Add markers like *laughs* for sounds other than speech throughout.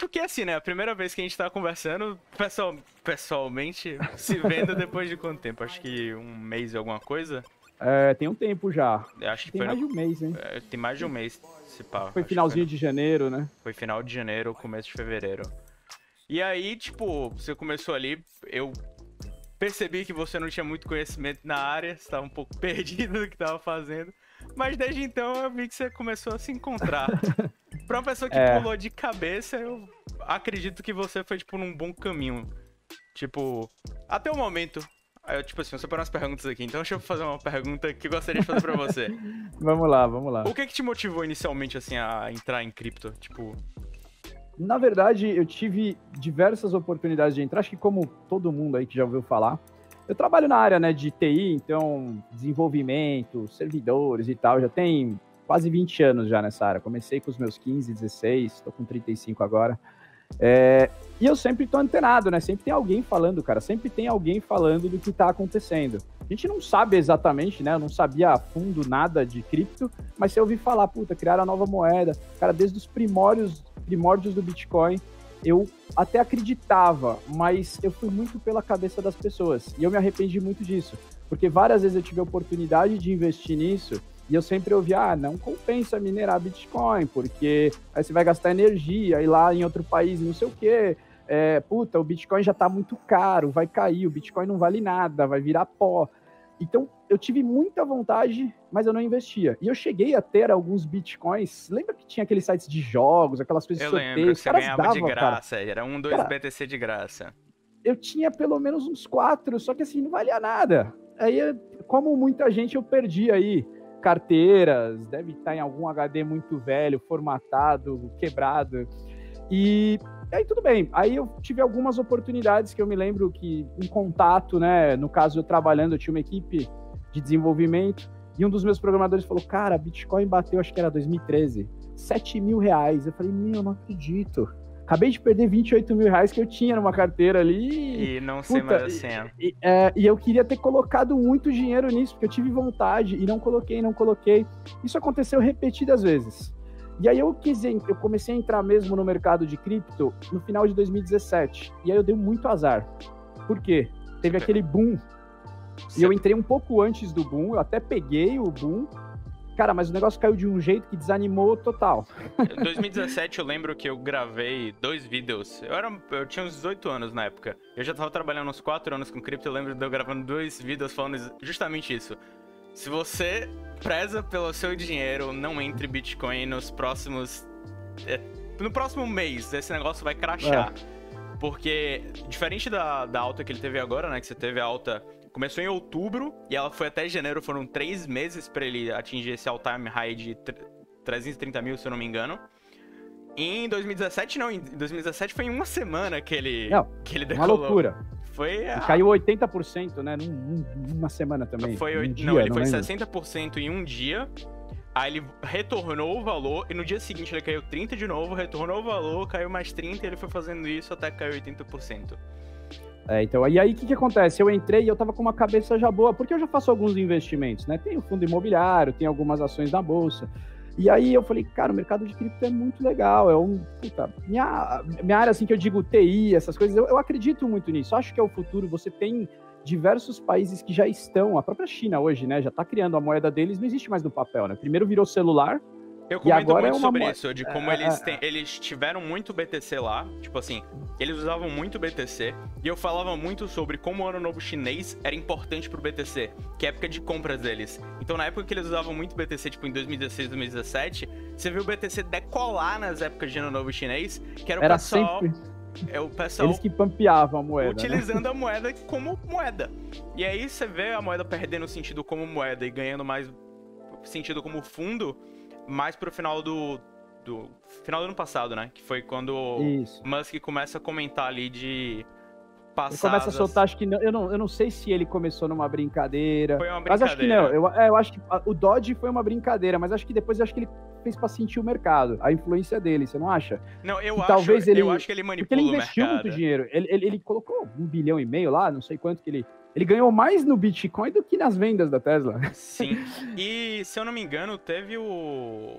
porque assim, né? A primeira vez que a gente tá conversando, pessoal, pessoalmente, *laughs* se vendo depois de quanto tempo? Acho que um mês e alguma coisa. É, tem um tempo já. Eu acho que tem foi mais no- de um mês, hein? é, tem mais de um mês, se pá. Foi finalzinho no- de janeiro, né? Foi final de janeiro, começo de fevereiro. E aí, tipo, você começou ali, eu percebi que você não tinha muito conhecimento na área, você estava um pouco *laughs* perdido no que estava fazendo. Mas desde então eu vi que você começou a se encontrar. *laughs* pra uma pessoa que É. pulou de cabeça, eu acredito que você foi, tipo, num bom caminho. Tipo, até o momento. Eu, tipo assim, eu separei umas perguntas aqui, então deixa eu fazer uma pergunta que eu gostaria de fazer pra você. *laughs* Vamos lá, vamos lá. O que que te motivou inicialmente, assim, a entrar em cripto? Tipo, Na verdade, eu tive diversas oportunidades de entrar, acho que como todo mundo aí que já ouviu falar. Eu trabalho na área né, de TI, então desenvolvimento, servidores e tal, já tem quase 20 anos já nessa área. Comecei com os meus 15, 16, estou com 35 agora. É, e eu sempre tô antenado, né? Sempre tem alguém falando, cara. Sempre tem alguém falando do que tá acontecendo. A gente não sabe exatamente, né? Eu não sabia a fundo nada de cripto, mas se eu ouvi falar, puta, criaram a nova moeda. Cara, desde os primórdios, primórdios do Bitcoin, eu até acreditava, mas eu fui muito pela cabeça das pessoas. E eu me arrependi muito disso. Porque várias vezes eu tive a oportunidade de investir nisso e eu sempre ouvi, ah, não compensa minerar Bitcoin, porque aí você vai gastar energia, ir lá em outro país não sei o quê. É, puta, o Bitcoin já tá muito caro, vai cair, o Bitcoin não vale nada, vai virar pó. Então, eu tive muita vontade, mas eu não investia. E eu cheguei a ter alguns Bitcoins. Lembra que tinha aqueles sites de jogos, aquelas coisas eu de lembro sorteio? Os você ganhava de davam, cara. graça, era um, dois Cara, BTC de graça. eu tinha pelo menos uns quatro, só que assim, não valia nada. Aí, como muita gente, eu perdi aí carteiras, deve estar em algum HD muito velho, formatado, quebrado. E aí tudo bem. Aí eu tive algumas oportunidades que eu me lembro que em contato, né? No caso, eu trabalhando, eu tinha uma equipe de desenvolvimento, e um dos meus programadores falou: Cara, Bitcoin bateu, acho que era 2013, 7 mil reais. Eu falei, meu, não acredito. Acabei de perder 28 mil reais que eu tinha numa carteira ali. E não sei Puta, mais a senha. E, é, e eu queria ter colocado muito dinheiro nisso, porque eu tive vontade e não coloquei, não coloquei. Isso aconteceu repetidas vezes. E aí eu quis, eu comecei a entrar mesmo no mercado de cripto no final de 2017. E aí eu dei muito azar. Por quê? Teve aquele boom. E eu entrei um pouco antes do boom, eu até peguei o boom. Cara, mas o negócio caiu de um jeito que desanimou total. Em 2017 eu lembro que eu gravei dois vídeos. Eu, era, eu tinha uns 18 anos na época. Eu já tava trabalhando uns 4 anos com cripto. Eu lembro de eu gravando dois vídeos falando justamente isso. Se você preza pelo seu dinheiro, não entre Bitcoin nos próximos. é, no próximo mês, esse negócio vai crashar. Porque, diferente da, da alta que ele teve agora, né? Que você teve a alta. Começou em outubro e ela foi até janeiro. Foram três meses pra ele atingir esse all-time high de tr- 330 mil, se eu não me engano. Em 2017, não. Em 2017 foi em uma semana que ele, Não, que ele Uma decolou. loucura. Foi. A- caiu 80%, né? Num, num- numa semana também. Foi, um dia, não, ele foi lembro. 60% em um dia. Aí ele retornou o valor e no dia seguinte ele caiu 30 de novo, retornou o valor, caiu mais 30 e ele foi fazendo isso até que caiu 80%. É, então, e aí o que, que acontece? Eu entrei e eu tava com uma cabeça já boa, porque eu já faço alguns investimentos, né? Tem o fundo imobiliário, tem algumas ações na bolsa. E aí eu falei, cara, o mercado de cripto é muito legal, é um. Puta, minha, minha área, assim, que eu digo TI, essas coisas, eu, eu acredito muito nisso. Acho que é o futuro. Você tem diversos países que já estão, a própria China hoje, né? Já tá criando a moeda deles, não existe mais no papel, né? Primeiro virou celular, Eu comento é muito uma sobre isso, de como é, eles, é, eles tiveram muito BTC lá, tipo assim, eles usavam muito BTC, e eu falava muito sobre como o Ano Novo Chinês era importante pro BTC, que é a época de compras deles. Então na época que eles usavam muito BTC, tipo em 2016, 2017, você viu o BTC decolar nas épocas de Ano Novo Chinês, que era o era pessoal... sempre É o pessoal eles que pampeavam a moeda. né? utilizando a moeda como moeda. E aí você vê a moeda perdendo sentido como moeda e ganhando mais sentido como fundo mais pro final do, do final do ano passado, né? Que foi quando o Isso. Musk começa a comentar ali de passar. Ele começa a soltar, acho que não, eu, não, eu não sei se ele começou numa brincadeira. Foi uma Mas acho que brincadeira. não. Eu, é, eu acho que o Dodge foi uma brincadeira, mas acho que depois eu acho que ele fez pra sentir o mercado, a influência dele, você não acha? Não, eu que acho, talvez ele- eu acho que ele Porque manipula ele investiu muito dinheiro. Ele, ele, ele colocou um bilhão e meio lá, não sei quanto que ele. Ele ganhou mais no Bitcoin do que nas vendas da Tesla. Sim. *laughs* E se eu não me engano, teve o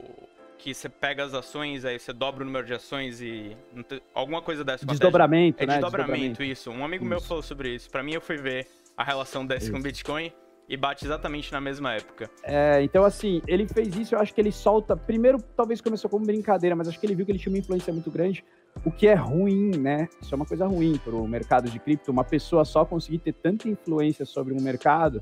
que você pega as ações, aí você dobra o número de ações e. Alguma coisa dessa. Desdobramento, é né? Desdobramento, desdobramento, isso. Um amigo isso. meu falou sobre isso. Pra mim, eu fui ver a relação dessa isso. com Bitcoin e bate exatamente na mesma época. É, então assim, ele fez isso, eu acho que ele solta. Primeiro, talvez começou como brincadeira, mas acho que ele viu que ele tinha uma influência muito grande, o que é ruim, né? Isso é uma coisa ruim para o mercado de cripto, uma pessoa só conseguir ter tanta influência sobre um mercado.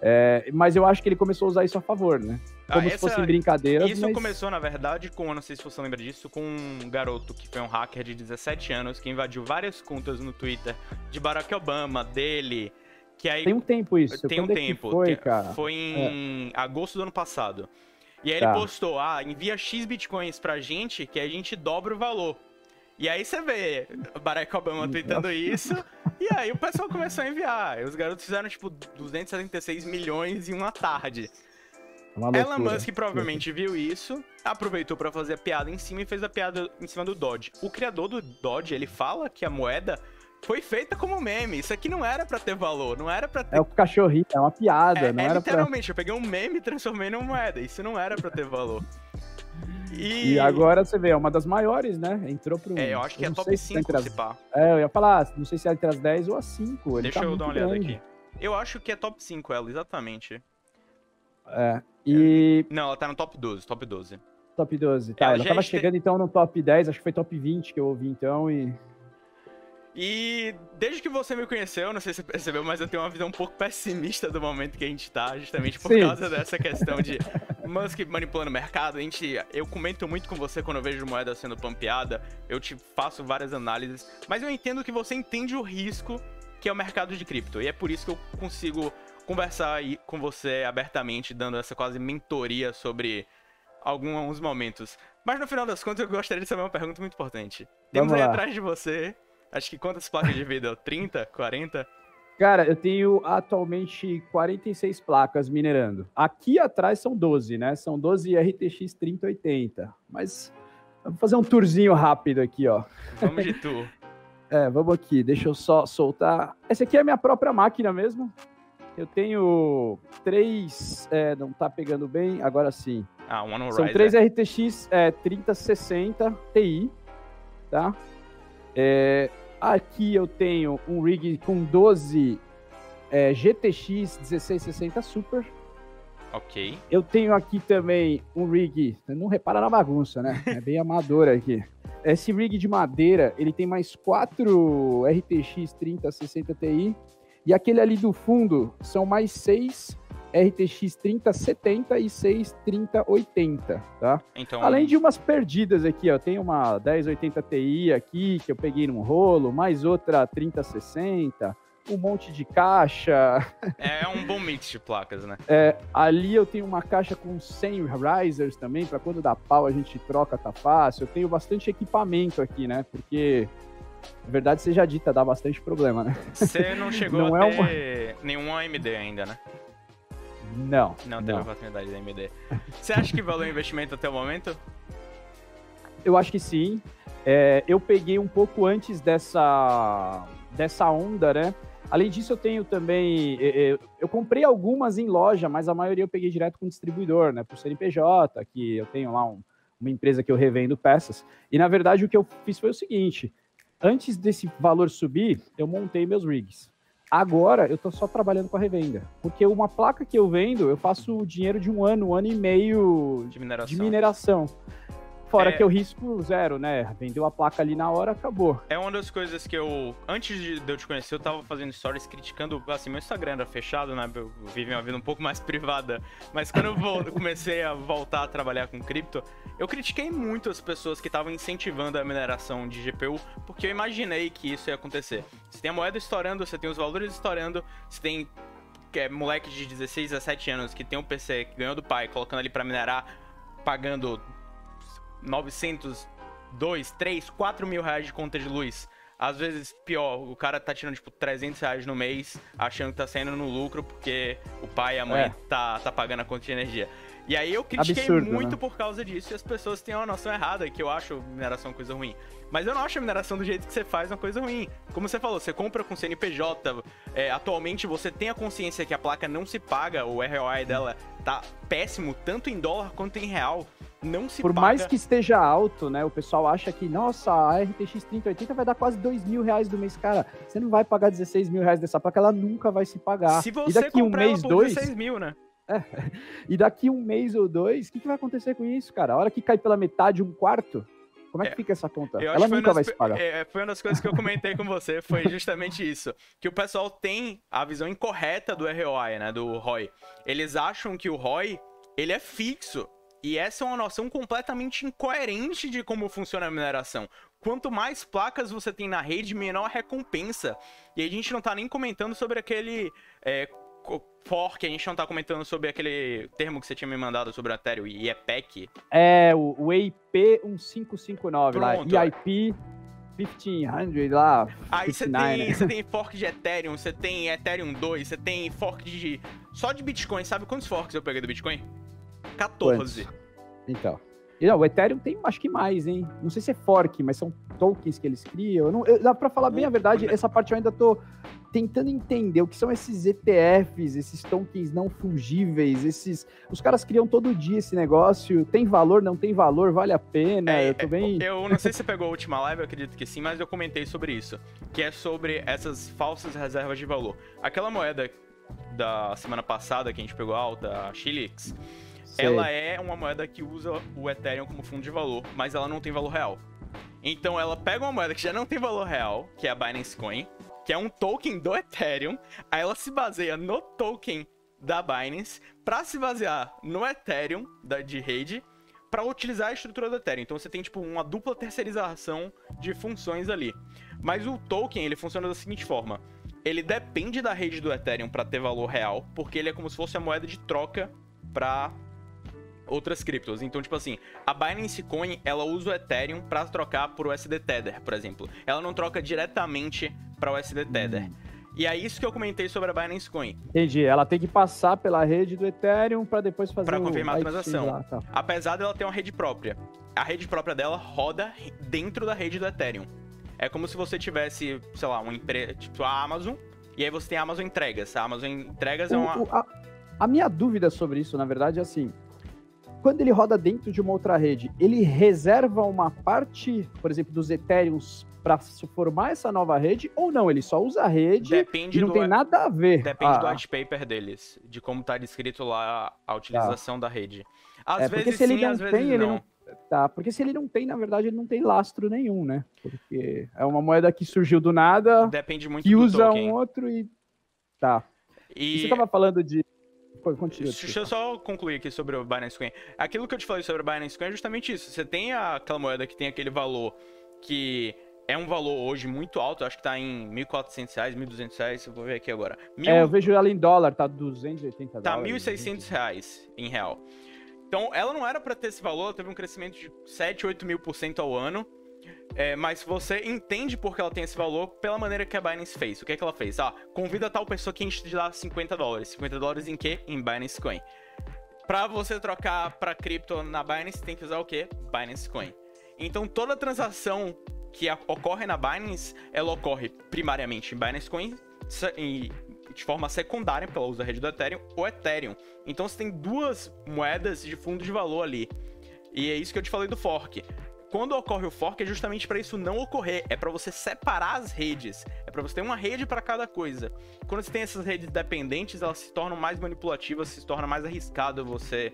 É, mas eu acho que ele começou a usar isso a favor, né? Como ah, essa, se fossem brincadeiras. Isso mas... começou, na verdade, com, eu não sei se você lembra disso, com um garoto que foi um hacker de 17 anos que invadiu várias contas no Twitter de Barack Obama, dele. Que aí, tem um tempo isso. Tem Quando um é tempo. foi, tem, cara? Foi em é. agosto do ano passado. E aí Tá. ele postou, ah, envia X bitcoins pra gente que a gente dobra o valor. E aí você vê Barack Obama tweetando isso, e aí o pessoal começou a enviar. E os garotos fizeram, tipo, 276 milhões em uma tarde. Uma Elon. Musk provavelmente viu isso, aproveitou pra fazer a piada em cima e fez a piada em cima do Dodge. O criador do Dodge, ele fala que a moeda foi feita como meme. Isso aqui não era pra ter valor, não era pra ter... É o cachorrinho, é uma piada, É, não é era literalmente, eu peguei um meme e transformei numa moeda. Isso não era pra ter valor. E, E agora você vê, é uma das maiores, né? Entrou pro. É, eu acho que é não top sei se tá 5 entre as- pá. É, eu ia falar, não sei se é entre as 10 ou as 5. Ele Deixa tá eu dar uma olhada grande. aqui. Eu acho que é top 5 ela, exatamente. É. E Não, ela tá no top 12, top 12. top 12. Tá, Ela ela já tava chegando então no top 10, acho que foi top 20 que eu ouvi então. E E desde que você me conheceu, não sei se você percebeu, mas eu tenho uma visão um pouco pessimista do momento que a gente tá, justamente por Sim. causa dessa questão de Musk manipulando o mercado. A gente, eu comento muito com você quando eu vejo moeda sendo pampeada, eu te faço várias análises, mas eu entendo que você entende o risco que é o mercado de cripto. E é por isso que eu consigo conversar aí com você abertamente, dando essa quase mentoria sobre alguns momentos. Mas no final das contas, eu gostaria de saber uma pergunta muito importante. Temos Vamos aí lá. atrás de você, acho que quantas placas de vídeo? *laughs* 30, 40? Cara, eu tenho atualmente 46 placas minerando. Aqui atrás são 12, né? São 12 RTX 3080. Mas vamos fazer um tourzinho rápido aqui, ó. Vamos de tu. *laughs* É, vamos aqui, deixa eu só soltar. Essa aqui é a minha própria máquina mesmo. Eu tenho três. É, não tá pegando bem, agora sim. Ah, um One São três RTX é, 3060 Ti, tá? É, aqui eu tenho um rig com 12 é, GTX 1660 Super. Ok. Eu tenho aqui também um rig, não repara na bagunça, né? É bem amador aqui. Esse rig de madeira, ele tem mais quatro RTX 3060 Ti. E aquele ali do fundo são mais seis RTX 3070 e seis 3080, tá? Então, Além de umas perdidas aqui, ó. Tem uma 1080 Ti aqui, que eu peguei num rolo, mais outra 3060, um monte de caixa. é um bom mix de placas, né? É, ali eu tenho uma caixa com 100 risers também, para quando dá pau a gente troca, tá fácil. Eu tenho bastante equipamento aqui, né? Porque, na verdade, seja dita, dá bastante problema, né? Você não *laughs* chegou Não a é uma- ter nenhum AMD ainda, né? Não. Não teve a oportunidade da AMD. Você acha que valeu o investimento até o momento? Eu acho que sim. É, eu peguei um pouco antes dessa, dessa onda, né? Além disso, eu tenho também. é, é, Eu comprei algumas em loja, mas a maioria eu peguei direto com distribuidor, né? Por CNPJ, que eu tenho lá um- uma empresa que eu revendo peças. E na verdade, o que eu fiz foi o seguinte: antes desse valor subir, eu montei meus rigs. Agora eu tô só trabalhando com a revenda. Porque uma placa que eu vendo, eu faço o dinheiro de um ano, um ano e meio De mineração. de mineração. Fora É. que eu risco zero, né? Vendeu a placa ali na hora, acabou. É uma das coisas que eu. Antes de eu te conhecer, eu tava fazendo stories criticando. Assim, meu Instagram era fechado, né? Eu vivi uma vida um pouco mais *laughs* privada. Mas quando eu comecei a voltar a trabalhar com cripto, eu critiquei muito as pessoas que estavam incentivando a mineração de GPU, porque eu imaginei que isso ia acontecer. Você tem a moeda estourando, você tem os valores estourando, você tem que é, moleque de 16 a 17 anos que tem um PC que ganhou do pai, colocando ali pra minerar, pagando 900, 2, 3, 4 mil reais de conta de luz. Às vezes, pior, o cara tá tirando, tipo, 300 reais no mês, achando que tá saindo no lucro porque o pai e a mãe É. tá, tá pagando a conta de energia. E aí eu critiquei Absurdo, muito né? por causa disso e as pessoas têm uma noção errada, que eu acho mineração coisa ruim. Mas eu não acho a mineração do jeito que você faz uma coisa ruim. Como você falou, você compra com CNPJ, é, atualmente você tem a consciência que a placa não se paga, o ROI dela tá péssimo, tanto em dólar quanto em real. Não se Por paga... mais que esteja alto, né? O pessoal acha que, nossa, a RTX 3080 vai dar quase 2 mil reais do mês. Cara, você não vai pagar 16 mil reais dessa placa, ela nunca vai se pagar. Se você e daqui um mês, dois. 16 mil, né? E daqui um mês ou dois, o que, que vai acontecer com isso, cara? A hora que cai pela metade, um quarto, como é que É, fica essa conta? Ela nunca vai se pagar. é, foi uma das coisas que eu comentei com você, foi *laughs* justamente isso. Que o pessoal tem a visão incorreta do ROI, né? Do ROI. Eles acham que o ROI, ele é fixo. E essa é uma noção completamente incoerente de como funciona a mineração. Quanto mais placas você tem na rede, menor a recompensa. E a gente não tá nem comentando sobre aquele é, fork, a gente não tá comentando sobre aquele termo que você tinha me mandado sobre o Ethereum, IEPEC. É, o, o EIP 1559 lá. EIP 1500 lá. Aí você 59, tem, você tem fork de Ethereum, você tem Ethereum 2, você tem fork de. Só de Bitcoin. Sabe quantos forks eu peguei do Bitcoin? 14. Então. E não, o Ethereum tem, acho que mais, hein? Não sei se é fork, mas são tokens que eles criam. Eu não, eu, dá pra falar bem a verdade, essa parte eu ainda tô tentando entender o que são esses ETFs, esses tokens não fungíveis, esses... Os caras criam todo dia esse negócio, tem valor, não tem valor, vale a pena, É, eu tô bem... Eu *laughs* não sei se você pegou a última live, eu acredito que sim, mas eu comentei sobre isso. Que é sobre essas falsas reservas de valor. Aquela moeda da semana passada que a gente pegou alta, a Xilix, ela é uma moeda que usa o Ethereum como fundo de valor, mas ela não tem valor real. Então ela pega uma moeda que já não tem valor real, que é a Binance Coin, que é um token do Ethereum, aí ela se baseia no token da Binance para se basear no Ethereum da, de rede para utilizar a estrutura do Ethereum. Então você tem tipo uma dupla terceirização de funções ali. Mas o token ele funciona da seguinte forma: ele depende da rede do Ethereum para ter valor real, porque ele é como se fosse a moeda de troca para outras criptos. Então, tipo assim, a Binance Coin, ela usa o Ethereum para trocar por USD Tether, por exemplo. Ela não troca diretamente para USD Tether. E é isso que eu comentei sobre a Binance Coin. Entendi, ela tem que passar pela rede do Ethereum para depois fazer Pra o confirmar a transação. lá, tá. Apesar dela ter uma rede própria. A rede própria dela roda dentro da rede do Ethereum. É como se você tivesse, sei lá, uma empresa, tipo a Amazon, e aí você tem a Amazon Entregas. A Amazon Entregas é O- uma. o- a, a minha dúvida sobre isso, na verdade, é assim: quando ele roda dentro de uma outra rede, ele reserva uma parte, por exemplo, dos Ethereums para formar essa nova rede, ou não? Ele só usa a rede Depende e não do. tem nada a ver. Depende Ah, do white paper deles, de como tá descrito lá a utilização da rede. Às É, vezes se ele sim, não às tem, ele não. não- Tá, porque se ele não tem, na verdade, ele não tem lastro nenhum, né? Porque é uma moeda que surgiu do nada, Depende muito que usa token. um outro e. Tá. E E você tava falando de. Continua. Deixa eu só concluir aqui sobre o Binance Coin. Aquilo que eu te falei sobre o Binance Coin é justamente isso. Você tem aquela moeda que tem aquele valor que é um valor hoje muito alto, acho que tá em 1.400 reais, 1.200 reais, eu vou ver aqui agora. Mil, É, eu vejo ela em dólar, tá 280 tá dólares. 1.600 reais em real. Então, ela não era para ter esse valor, ela teve um crescimento de 7, 8 mil por cento ao ano. É, mas você entende por que ela tem esse valor pela maneira que a Binance fez. O que é que ela fez? Ah, convida tal pessoa que a te dá 50 dólares. 50 dólares em quê? Em Binance Coin. Pra você trocar pra cripto na Binance, tem que usar o quê? Binance Coin. Então toda transação que ocorre na Binance, ela ocorre primariamente em Binance Coin e de forma secundária, porque ela usa a rede do Ethereum, o Ethereum. Então você tem duas moedas de fundo de valor ali. E é isso que eu te falei do fork. Quando ocorre o fork é justamente para isso não ocorrer, é para você separar as redes, é para você ter uma rede para cada coisa. Quando você tem essas redes dependentes, elas se tornam mais manipulativas, se torna mais arriscado você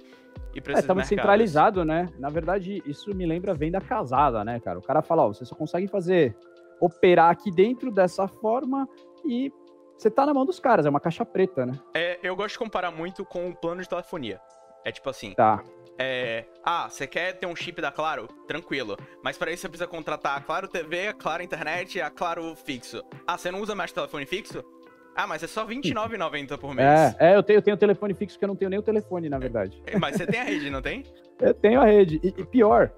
ir para É, estamos mercados. centralizado, né? Na verdade, isso me lembra venda casada, né, cara? O cara fala, ó, você só consegue fazer operar aqui dentro dessa forma e você tá na mão dos caras, é uma caixa preta, né? É, eu gosto de comparar muito com o plano de telefonia. É tipo assim, Tá. é, ah, você quer ter um chip da Claro? Tranquilo. Mas para isso você precisa contratar a Claro TV, a Claro Internet e a Claro Fixo. Ah, você não usa mais telefone fixo? Ah, mas é só R$29,90 por mês. É, é eu, tenho, eu tenho telefone fixo que eu não tenho nem o telefone, na verdade. É, Mas você tem a rede, não tem? *laughs* Eu tenho a rede. E, e pior,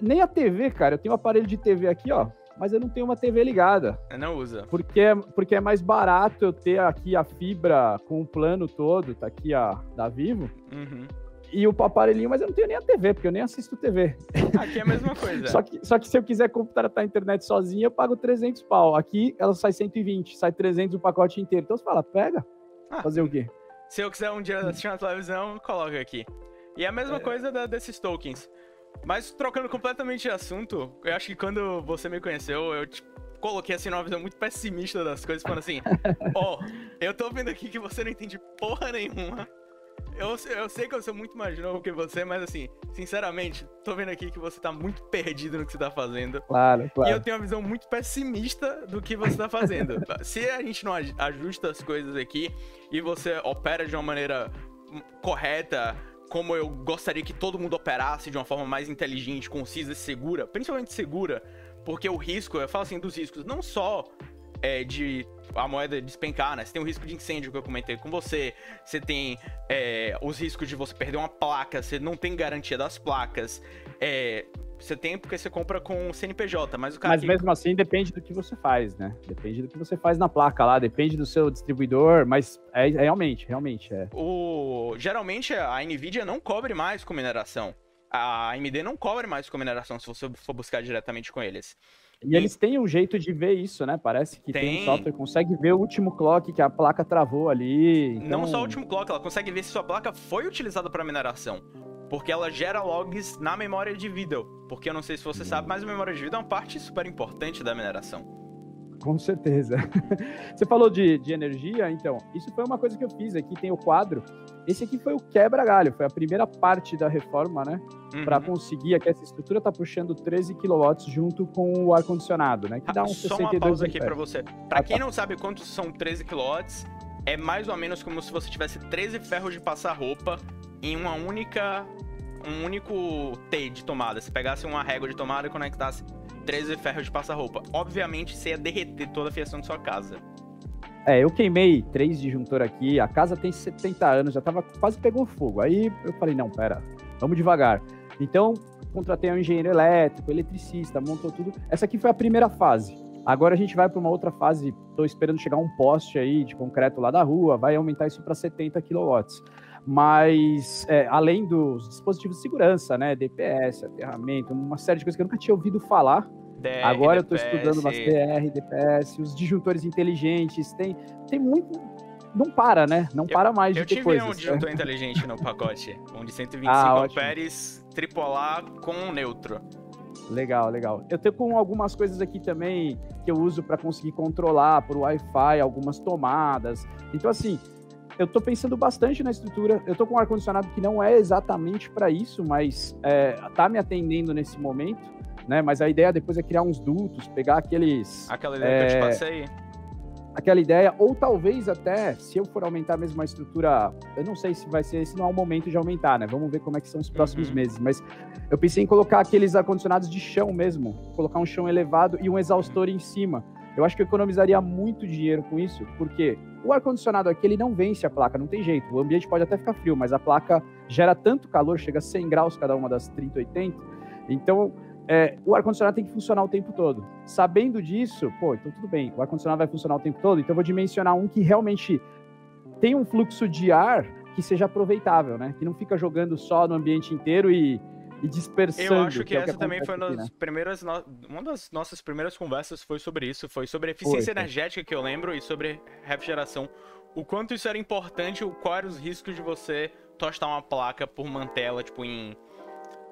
nem a TV, cara. Eu tenho um aparelho de TV aqui, ó. Mas eu não tenho uma TV ligada. Não usa. Porque, é- porque é mais barato eu ter aqui a fibra com o plano todo, tá aqui a da Vivo, Uhum. E o aparelhinho, mas eu não tenho nem a TV, porque eu nem assisto TV. Aqui é a mesma coisa. Só que, só que se eu quiser contratar a internet sozinha, eu pago 300 pau. Aqui ela sai 120, sai 300 o pacote inteiro. Então você fala, pega. Ah. Fazer o quê? Se eu quiser um dia assistir uma televisão, coloca aqui. E é a mesma coisa da- desses tokens. Mas trocando completamente de assunto, eu acho que quando você me conheceu, eu te coloquei assim numa visão muito pessimista das coisas, falando assim: *laughs* Ó, oh, eu tô vendo aqui que você não entende porra nenhuma. Eu, eu sei que eu sou muito mais novo que você, mas assim, sinceramente, tô vendo aqui que você tá muito perdido no que você tá fazendo. Claro, claro. E eu tenho uma visão muito pessimista do que você tá fazendo. *laughs* Se a gente não ajusta as coisas aqui e você opera de uma maneira correta, como eu gostaria que todo mundo operasse de uma forma mais inteligente, concisa e segura, principalmente segura, porque o risco, eu falo assim dos riscos, não só é, de a moeda despencar, né? Você tem o risco de incêndio que eu comentei com você, você tem é, os riscos de você perder uma placa, você não tem garantia das placas, é, você tem porque você compra com o CNPJ, mas o cara. Mas que... mesmo assim depende do que você faz, né? Depende do que você faz na placa lá, depende do seu distribuidor, mas é, é realmente, realmente é. O geralmente a Nvidia não cobre mais com mineração. A AMD não cobre mais com mineração se você for buscar diretamente com eles. E eles têm um jeito de ver isso, né? Parece que tem, tem um software que consegue ver o último clock que a placa travou ali. Então... Não só o último clock, ela consegue ver se sua placa foi utilizada para mineração. Porque ela gera logs na memória de vídeo. Porque eu não sei se você sabe, mas a memória de vídeo é uma parte super importante da mineração. Com certeza. *laughs* Você falou de, de energia, então, isso foi uma coisa que eu fiz. Aqui tem o quadro. Esse aqui foi o quebra-galho, foi a primeira parte da reforma, né? Uhum. Para conseguir que essa estrutura tá puxando 13 kW junto com o ar-condicionado, né? Que dá uns Só 62 uma pausa aqui para você. Para ah, quem tá. não sabe quantos são 13 kW, é mais ou menos como se você tivesse 13 ferros de passar roupa em uma única um único T de tomada. Se pegasse uma régua de tomada e conectasse 13 ferros de passar-roupa. Obviamente, você ia derreter toda a fiação de sua casa. É, eu queimei três disjuntor aqui, a casa tem 70 anos, já tava quase pegou fogo. Aí eu falei, não, pera, vamos devagar. Então, contratei um engenheiro elétrico, eletricista, montou tudo. Essa aqui foi a primeira fase. Agora a gente vai para uma outra fase, estou esperando chegar um poste aí de concreto lá da rua, vai aumentar isso para 70 kW. Mas, é, além dos dispositivos de segurança, né, DPS, aterramento, uma série de coisas que eu nunca tinha ouvido falar, DR, Agora eu estou estudando umas DR, DPS, os disjuntores inteligentes, tem, tem muito. Não para, né? Não eu, para mais de ter coisas. Eu tive um disjuntor inteligente no pacote, *laughs* um de 125 ah, amperes, tripolar com neutro. Legal, legal. Eu tenho com algumas coisas aqui também que eu uso para conseguir controlar por Wi-Fi algumas tomadas. Então, assim, eu tô pensando bastante na estrutura. Eu tô com um ar-condicionado que não é exatamente para isso, mas é, tá me atendendo nesse momento né? Mas a ideia depois é criar uns dutos, pegar aqueles. Aquela ideia é, que eu te é, passei. Aquela ideia, ou talvez até, se eu for aumentar mesmo a estrutura, eu não sei se vai ser, se não é o momento de aumentar, né? Vamos ver como é que são os próximos uhum. meses. Mas eu pensei em colocar aqueles ar-condicionados de chão mesmo, colocar um chão elevado e um exaustor em cima. Eu acho que eu economizaria muito dinheiro com isso, porque o ar-condicionado aqui ele não vence a placa, não tem jeito. O ambiente pode até ficar frio, mas a placa gera tanto calor, chega a 100 graus cada uma das 30, 80. Então, é, o ar-condicionado tem que funcionar o tempo todo. Sabendo disso, pô, então tudo bem, o ar-condicionado vai funcionar o tempo todo, então eu vou dimensionar um que realmente tem um fluxo de ar que seja aproveitável, né? Que não fica jogando só no ambiente inteiro e, e dispersando. Eu acho que, que essa é que também foi uma das, né? primeiras no... uma das nossas primeiras conversas foi sobre isso, foi sobre eficiência foi, energética que eu lembro e sobre refrigeração. O quanto isso era importante, quais eram os riscos de você tostar uma placa por manter ela, tipo, em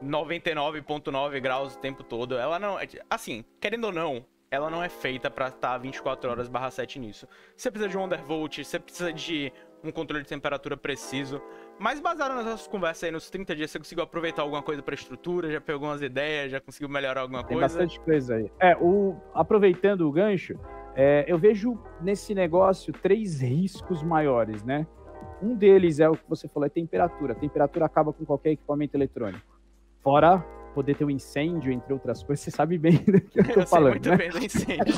99.9 graus o tempo todo. Ela não. Assim, querendo ou não, ela não é feita para estar 24 horas barra 7 nisso. Você precisa de um undervolt, você precisa de um controle de temperatura preciso. Mas baseado nas nossas conversas aí nos 30 dias, você conseguiu aproveitar alguma coisa para estrutura, já pegou algumas ideias, já conseguiu melhorar alguma coisa? Tem bastante coisa aí. É, o, aproveitando o gancho, é, eu vejo nesse negócio três riscos maiores, né? Um deles é o que você falou, é temperatura. A temperatura acaba com qualquer equipamento eletrônico. Fora poder ter um incêndio, entre outras coisas, você sabe bem *laughs* do que eu tô eu falando. Sei muito né? bem do incêndio.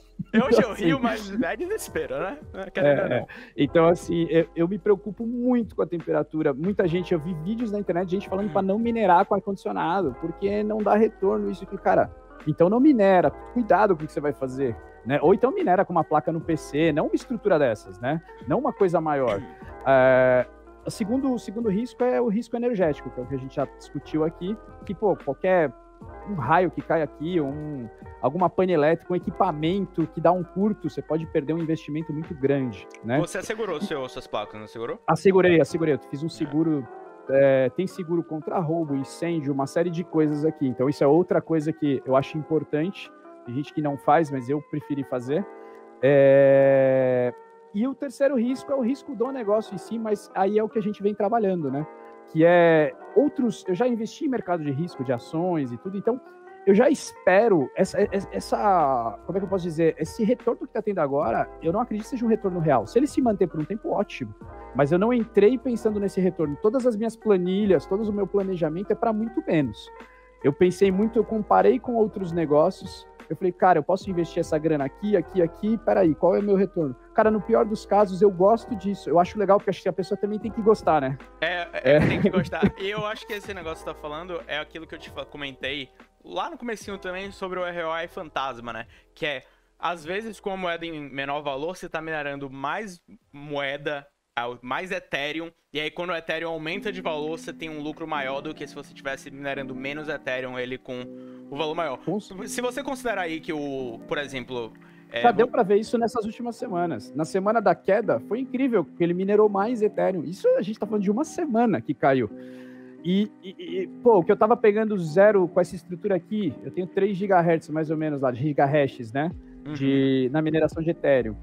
*laughs* Hoje eu rio, mas é desespero, né? É, é. Então, assim, eu, eu, me preocupo muito com a temperatura. Muita gente, eu vi vídeos na internet, gente falando para não minerar com ar-condicionado, porque não dá retorno isso que, cara. Então não minera, cuidado com o que você vai fazer. Né? Ou então minera com uma placa no PC, não uma estrutura dessas, né? Não uma coisa maior. *clears throat* É, o segundo, o segundo risco é o risco energético, que é o que a gente já discutiu aqui, que, pô, qualquer um raio que cai aqui, um, alguma pane elétrica, um equipamento que dá um curto, você pode perder um investimento muito grande, né? Você assegurou seu, suas placas, não assegurou? Assegurei, assegurei. Eu fiz um seguro é, tem seguro contra roubo, incêndio, uma série de coisas aqui. Então, isso é outra coisa que eu acho importante. Tem gente que não faz, mas eu preferi fazer. É... E o terceiro risco é o risco do negócio em si, mas aí é o que a gente vem trabalhando, né? Que é outros. Eu já investi em mercado de risco, de ações e tudo, então eu já espero essa, essa, como é que eu posso dizer, esse retorno que está tendo agora, eu não acredito que seja um retorno real. Se ele se manter por um tempo, ótimo. Mas eu não entrei pensando nesse retorno. Todas as minhas planilhas, todo o meu planejamento é para muito menos. Eu pensei muito, eu comparei com outros negócios. Eu falei, cara, eu posso investir essa grana aqui, aqui, aqui. Peraí, qual é o meu retorno? Cara, no pior dos casos, eu gosto disso. Eu acho legal, porque acho que a pessoa também tem que gostar, né? É, é, é. tem que gostar. *laughs* E eu acho que esse negócio que você tá falando é aquilo que eu te comentei lá no comecinho também sobre o ROI fantasma, né? Que é, às vezes com a moeda em menor valor, você tá minerando mais moeda, mais Ethereum, e aí quando o Ethereum aumenta de valor, você tem um lucro maior do que se você estivesse minerando menos Ethereum, ele com o valor maior. Se você considerar aí que o, por exemplo... É... Já deu para ver isso nessas últimas semanas. Na semana da queda, foi incrível, porque ele minerou mais Ethereum. Isso a gente tá falando de uma semana que caiu. E, e, e, pô, o que eu tava pegando zero com essa estrutura aqui, eu tenho 3 GHz mais ou menos lá, de gigahashes, né? Uhum. De, na mineração de Ethereum.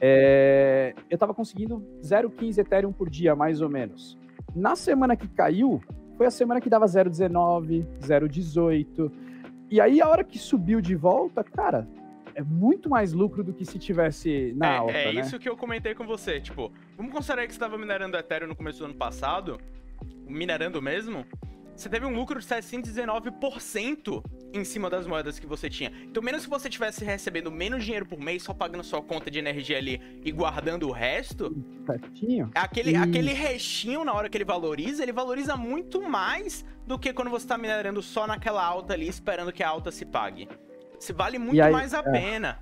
É, eu tava conseguindo 0,15 Ethereum por dia, mais ou menos. Na semana que caiu, foi a semana que dava 0,19, 0,18. E aí, a hora que subiu de volta, cara, é muito mais lucro do que se tivesse na é, alta, É né? isso que eu comentei com você. Tipo, vamos considerar que você estava minerando Ethereum no começo do ano passado minerando mesmo, você teve um lucro de 719% em cima das moedas que você tinha. Então, menos que você tivesse recebendo menos dinheiro por mês, só pagando sua conta de energia ali e guardando o resto. Certinho. Aquele, aquele restinho, na hora que ele valoriza, ele valoriza muito mais do que quando você tá minerando só naquela alta ali, esperando que a alta se pague. Se vale muito aí, mais a é. pena.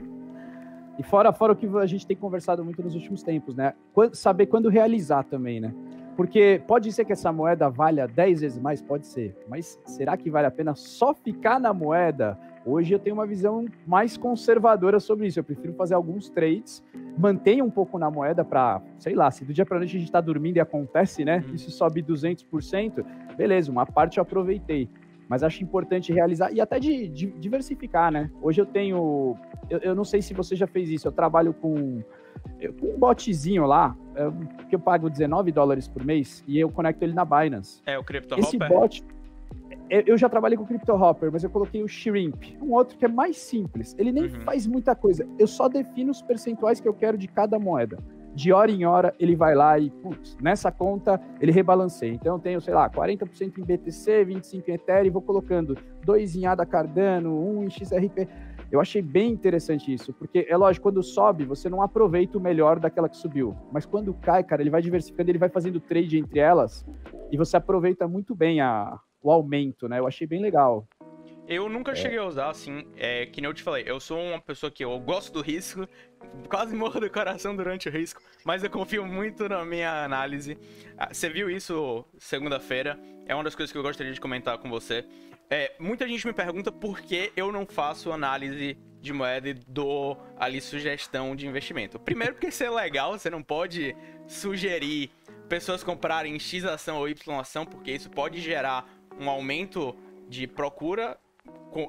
E fora, fora o que a gente tem conversado muito nos últimos tempos, né? Saber quando realizar também, né? Porque pode ser que essa moeda valha 10 vezes mais, pode ser. Mas será que vale a pena só ficar na moeda? Hoje eu tenho uma visão mais conservadora sobre isso. Eu prefiro fazer alguns trades, manter um pouco na moeda para, sei lá, se do dia para noite a gente está dormindo e acontece, né? Uhum. Isso sobe 200%, beleza, uma parte eu aproveitei. Mas acho importante realizar e até de, de diversificar, né? Hoje eu tenho. Eu, eu não sei se você já fez isso, eu trabalho com um botzinho lá, é, que eu pago 19 dólares por mês, e eu conecto ele na Binance. É, o Crypto Esse bot, é, eu já trabalhei com o Crypto Hopper, mas eu coloquei o Shrimp, um outro que é mais simples. Ele nem uhum. faz muita coisa. Eu só defino os percentuais que eu quero de cada moeda. De hora em hora, ele vai lá e, putz, nessa conta, ele rebalanceia. Então, eu tenho, sei lá, 40% em BTC, 25% em Ethereum, e vou colocando 2 em ADA Cardano, 1 um em XRP. Eu achei bem interessante isso, porque é lógico, quando sobe, você não aproveita o melhor daquela que subiu. Mas quando cai, cara, ele vai diversificando, ele vai fazendo trade entre elas e você aproveita muito bem a, o aumento, né? Eu achei bem legal. Eu nunca é. cheguei a usar, assim, é, que nem eu te falei, eu sou uma pessoa que eu gosto do risco, *laughs* quase morro do coração durante o risco, mas eu confio muito na minha análise. Ah, você viu isso segunda-feira, é uma das coisas que eu gostaria de comentar com você. É, muita gente me pergunta por que eu não faço análise de moeda e dou ali sugestão de investimento. Primeiro porque isso é legal, você não pode sugerir pessoas comprarem X ação ou Y ação, porque isso pode gerar um aumento de procura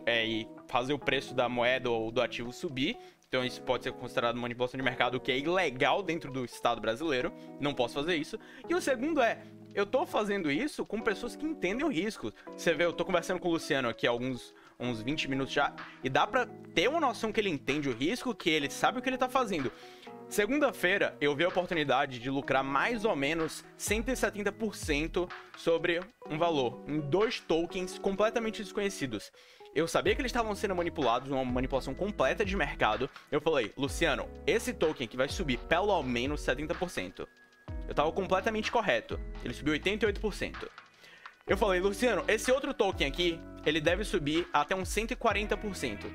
é, e fazer o preço da moeda ou do ativo subir. Então isso pode ser considerado manipulação de mercado, o que é ilegal dentro do Estado brasileiro. Não posso fazer isso. E o segundo é, eu tô fazendo isso com pessoas que entendem o risco. Você vê, eu tô conversando com o Luciano aqui há alguns uns 20 minutos já, e dá pra ter uma noção que ele entende o risco, que ele sabe o que ele tá fazendo. Segunda-feira, eu vi a oportunidade de lucrar mais ou menos 170% sobre um valor em dois tokens completamente desconhecidos. Eu sabia que eles estavam sendo manipulados, uma manipulação completa de mercado. Eu falei, Luciano, esse token aqui vai subir pelo menos 70%. Eu tava completamente correto. Ele subiu 88%. Eu falei, Luciano, esse outro token aqui, ele deve subir até uns 140%.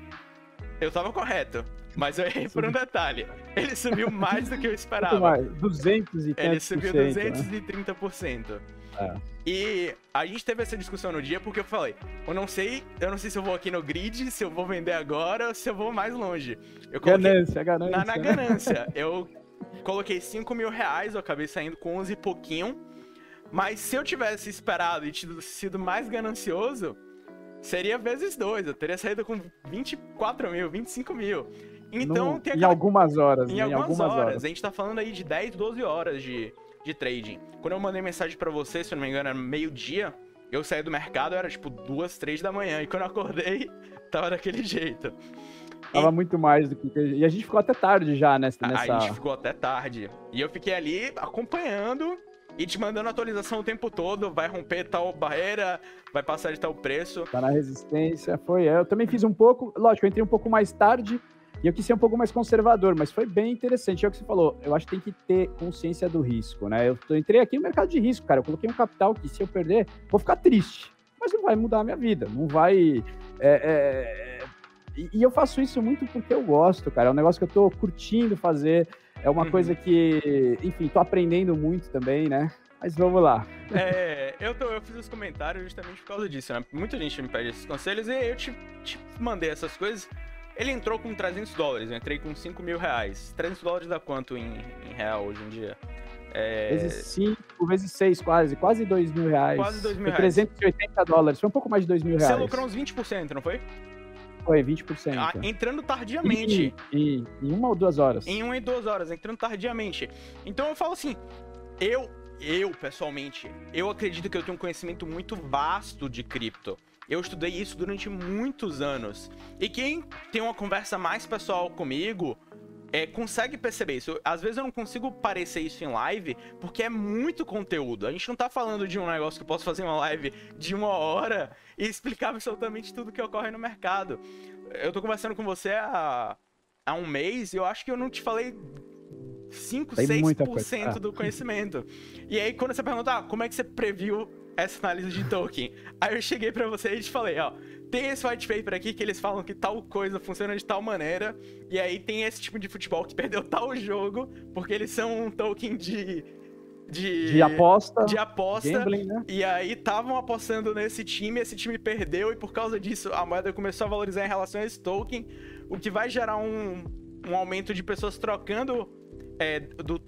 Eu tava correto, mas eu errei por um detalhe. Ele subiu mais do que eu esperava. Mais, 200 e Ele subiu 230%. Né? É. E a gente teve essa discussão no dia porque eu falei, eu não sei, eu não sei se eu vou aqui no grid, se eu vou vender agora ou se eu vou mais longe. Eu ganância, ganância. Na, na ganância. *laughs* eu coloquei 5 mil reais, eu acabei saindo com 11 e pouquinho. Mas se eu tivesse esperado e tido, sido mais ganancioso, seria vezes dois. Eu teria saído com 24 mil, 25 mil. Então, no, tem aquela... Em algumas horas. Em, né? algumas, em algumas horas. horas. A gente tá falando aí de 10, 12 horas de, de trading. Quando eu mandei mensagem para você, se eu não me engano, era meio-dia, eu saí do mercado, era tipo duas, três da manhã. E quando eu acordei, *laughs* tava daquele jeito. Tava muito mais do que. E a gente ficou até tarde já nessa. nessa... A gente ficou até tarde. E eu fiquei ali acompanhando e te mandando atualização o tempo todo, vai romper tal barreira, vai passar de tal preço. Tá na resistência, foi. Eu também fiz um pouco, lógico, eu entrei um pouco mais tarde e eu quis ser um pouco mais conservador, mas foi bem interessante. É o que você falou, eu acho que tem que ter consciência do risco, né? Eu entrei aqui no mercado de risco, cara, eu coloquei um capital que se eu perder, vou ficar triste, mas não vai mudar a minha vida, não vai. É, é... E eu faço isso muito porque eu gosto, cara. É um negócio que eu tô curtindo fazer. É uma uhum. coisa que, enfim, tô aprendendo muito também, né? Mas vamos lá. É, eu, tô, eu fiz os comentários justamente por causa disso, né? Muita gente me pede esses conselhos e eu te, te mandei essas coisas. Ele entrou com 300 dólares, eu entrei com 5 mil reais. 300 dólares dá quanto em, em real hoje em dia? É... Vezes 5, vezes 6 quase, quase 2 mil reais. Quase 2 mil reais. 380 dólares, foi um pouco mais de 2 mil reais. Você lucrou uns 20%, não foi? Foi, 20%. Ah, entrando tardiamente. Em, em, uma ou duas horas. Em uma e duas horas, entrando tardiamente. Então eu falo assim, eu, eu pessoalmente, eu acredito que eu tenho um conhecimento muito vasto de cripto. Eu estudei isso durante muitos anos. E quem tem uma conversa mais pessoal comigo, é, consegue perceber isso. Às vezes eu não consigo parecer isso em live, porque é muito conteúdo. A gente não tá falando de um negócio que eu posso fazer uma live de uma hora e explicar absolutamente tudo que ocorre no mercado. Eu tô conversando com você há, há um mês e eu acho que eu não te falei 5, Tem 6% ah. do conhecimento. E aí, quando você pergunta, ah, como é que você previu essa análise de token? Aí eu cheguei para você e te falei, ó, tem esse white paper aqui que eles falam que tal coisa funciona de tal maneira, e aí tem esse tipo de futebol que *laughs* perdeu tal jogo, porque eles são um token de. De, de aposta. De aposta. Gambling, né? E aí estavam apostando nesse time, esse time perdeu, e por causa disso a moeda começou a valorizar em relação a esse token, o que vai gerar um, um aumento de pessoas trocando. É, do,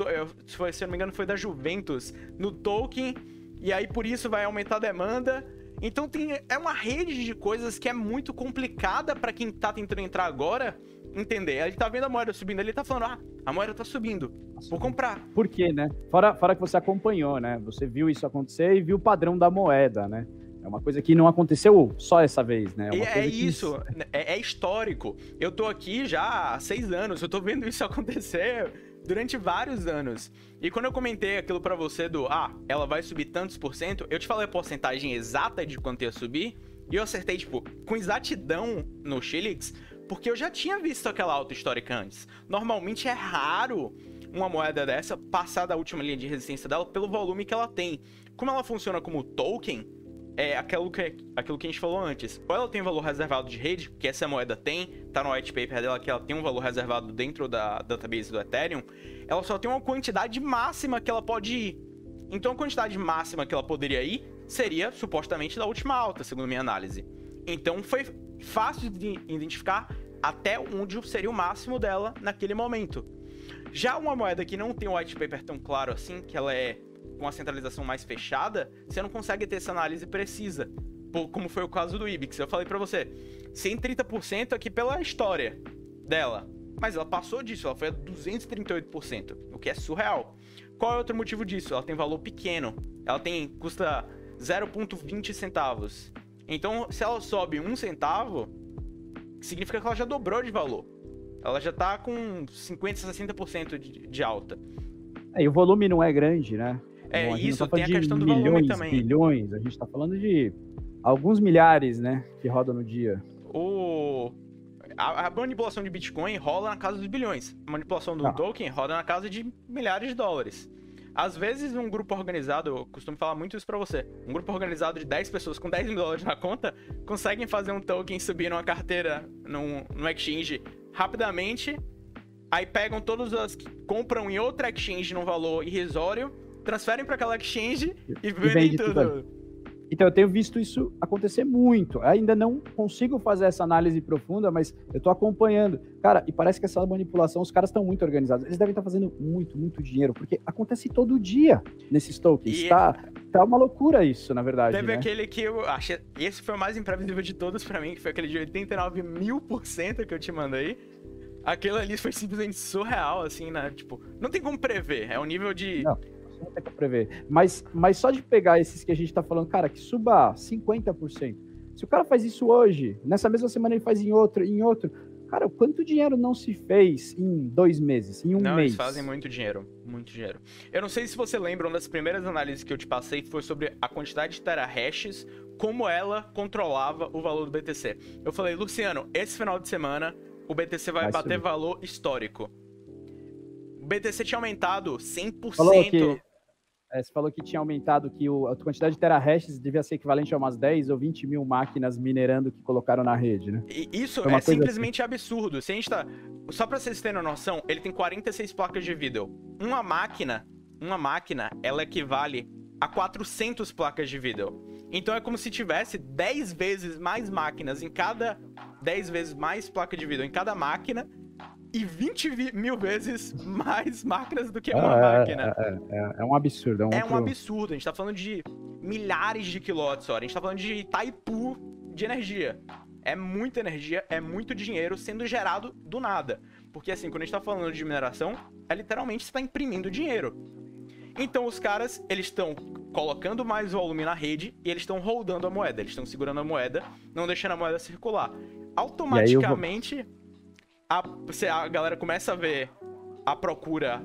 se, foi, se eu não me engano, foi da Juventus no token, e aí por isso vai aumentar a demanda então tem, é uma rede de coisas que é muito complicada para quem tá tentando entrar agora entender. Ele tá vendo a moeda subindo, ele tá falando, ah, a moeda tá subindo, vou comprar. Por quê, né? Fora, fora que você acompanhou, né? Você viu isso acontecer e viu o padrão da moeda, né? É uma coisa que não aconteceu só essa vez, né? É, é isso, que... é, é, histórico. Eu tô aqui já há seis anos, eu tô vendo isso *laughs* acontecer durante vários anos. E quando eu comentei aquilo para você do, ah, ela vai subir tantos por cento, eu te falei a porcentagem exata de quanto ia subir, e eu acertei, tipo, com exatidão no Shillix, porque eu já tinha visto aquela alta histórica antes. Normalmente é raro uma moeda dessa passar da última linha de resistência dela pelo volume que ela tem. Como ela funciona como token, é aquilo que, aquilo que a gente falou antes. Ou ela tem valor reservado de rede, que essa moeda tem, tá no white paper dela que ela tem um valor reservado dentro da database do Ethereum, ela só tem uma quantidade máxima que ela pode ir. Então a quantidade máxima que ela poderia ir seria supostamente da última alta, segundo minha análise. Então foi fácil de identificar até onde seria o máximo dela naquele momento. Já uma moeda que não tem white paper tão claro assim, que ela é com a centralização mais fechada, você não consegue ter essa análise precisa. Como foi o caso do Ibix. Eu falei para você, 130% aqui pela história dela. Mas ela passou disso, ela foi a 238%, o que é surreal. Qual é outro motivo disso? Ela tem valor pequeno. Ela tem custa 0,20 centavos. Então, se ela sobe um centavo, significa que ela já dobrou de valor. Ela já tá com 50, 60% de, de alta. É, e o volume não é grande, né? É, a isso, tá tem a questão do milhões, volume também. bilhões, a gente tá falando de alguns milhares, né, que rodam no dia. O... A, a manipulação de Bitcoin rola na casa dos bilhões. A manipulação do tá. token roda na casa de milhares de dólares. Às vezes, um grupo organizado, eu costumo falar muito isso pra você, um grupo organizado de 10 pessoas com 10 mil dólares na conta, conseguem fazer um token subir numa carteira, num, num exchange, rapidamente, aí pegam todas as que compram em outra exchange num valor irrisório, transferem para aquela exchange e, e vendem tudo. tudo. Então, eu tenho visto isso acontecer muito. Eu ainda não consigo fazer essa análise profunda, mas eu estou acompanhando. Cara, e parece que essa manipulação, os caras estão muito organizados. Eles devem estar fazendo muito, muito dinheiro, porque acontece todo dia nesses tokens. E... Tá, tá uma loucura isso, na verdade. Teve né? aquele que eu achei. Esse foi o mais imprevisível de todos para mim, que foi aquele de 89 mil por cento que eu te mandei. Aquilo ali foi simplesmente surreal, assim, né? Tipo, não tem como prever. É um nível de. Não não tem como prever. Mas, mas só de pegar esses que a gente tá falando, cara, que suba 50%. Se o cara faz isso hoje, nessa mesma semana ele faz em outro, em outro. Cara, quanto dinheiro não se fez em dois meses, em um não, mês? Eles fazem muito dinheiro, muito dinheiro. Eu não sei se você lembra, uma das primeiras análises que eu te passei foi sobre a quantidade de terahashes, como ela controlava o valor do BTC. Eu falei, Luciano, esse final de semana o BTC vai, vai bater subir. valor histórico. O BTC tinha aumentado 100%. Falou que é, você falou que tinha aumentado, que o, a quantidade de terahashes devia ser equivalente a umas 10 ou 20 mil máquinas minerando que colocaram na rede, né? E isso é simplesmente assim. absurdo. Se a gente tá. Só pra vocês terem uma noção, ele tem 46 placas de vídeo. Uma máquina, uma máquina, ela equivale a 400 placas de vídeo. Então é como se tivesse 10 vezes mais máquinas em cada. 10 vezes mais placa de vídeo em cada máquina e 20 mil vezes *laughs* mais máquinas do que uma é, máquina. É, é, é, um absurdo. É um, é outro... um absurdo. A gente tá falando de milhares de quilowatts hora. A gente tá falando de Itaipu de energia. É muita energia, é muito dinheiro sendo gerado do nada. Porque assim, quando a gente tá falando de mineração, é literalmente você tá imprimindo dinheiro. Então os caras, eles estão colocando mais volume na rede e eles estão rodando a moeda. Eles estão segurando a moeda, não deixando a moeda circular. Automaticamente a, a galera começa a ver a procura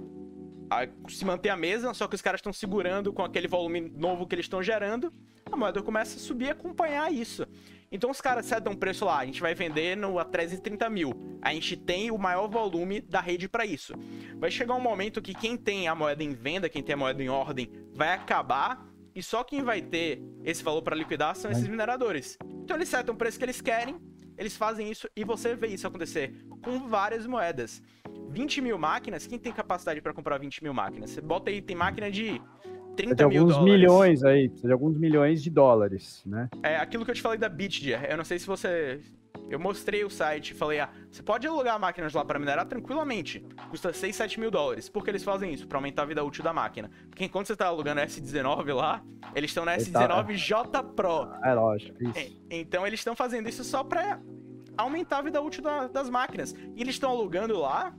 a, se manter a mesma, só que os caras estão segurando com aquele volume novo que eles estão gerando, a moeda começa a subir e acompanhar isso. Então os caras setam um preço lá, a gente vai vender no, a 330 mil. A gente tem o maior volume da rede para isso. Vai chegar um momento que quem tem a moeda em venda, quem tem a moeda em ordem, vai acabar e só quem vai ter esse valor para liquidar são esses mineradores. Então eles setam o preço que eles querem, eles fazem isso e você vê isso acontecer com várias moedas. 20 mil máquinas, quem tem capacidade para comprar 20 mil máquinas? Você bota aí, tem máquina de 30 de alguns mil milhões aí, precisa de alguns milhões de dólares, né? É aquilo que eu te falei da Bitdia. Eu não sei se você eu mostrei o site e falei, ah, você pode alugar máquinas lá para minerar tranquilamente. Custa 6, 7 mil dólares. Por que eles fazem isso? Para aumentar a vida útil da máquina. Porque enquanto você tá alugando S19 lá, eles estão na S19J tá... Pro. É lógico, isso. É, então eles estão fazendo isso só para aumentar a vida útil da, das máquinas. E eles estão alugando lá.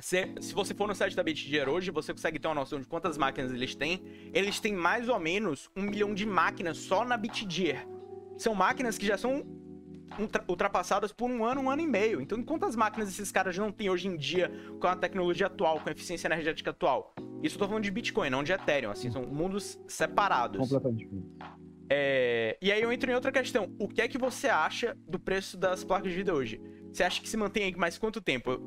Se, se você for no site da BitGear hoje, você consegue ter uma noção de quantas máquinas eles têm. Eles têm mais ou menos um milhão de máquinas só na BitGear. São máquinas que já são ultrapassadas por um ano, um ano e meio. Então, quantas máquinas esses caras não têm hoje em dia com a tecnologia atual, com a eficiência energética atual? Isso eu tô falando de Bitcoin, não de Ethereum, assim, são mundos separados. Completamente. É... E aí eu entro em outra questão. O que é que você acha do preço das placas de vida hoje? Você acha que se mantém aí mais quanto tempo?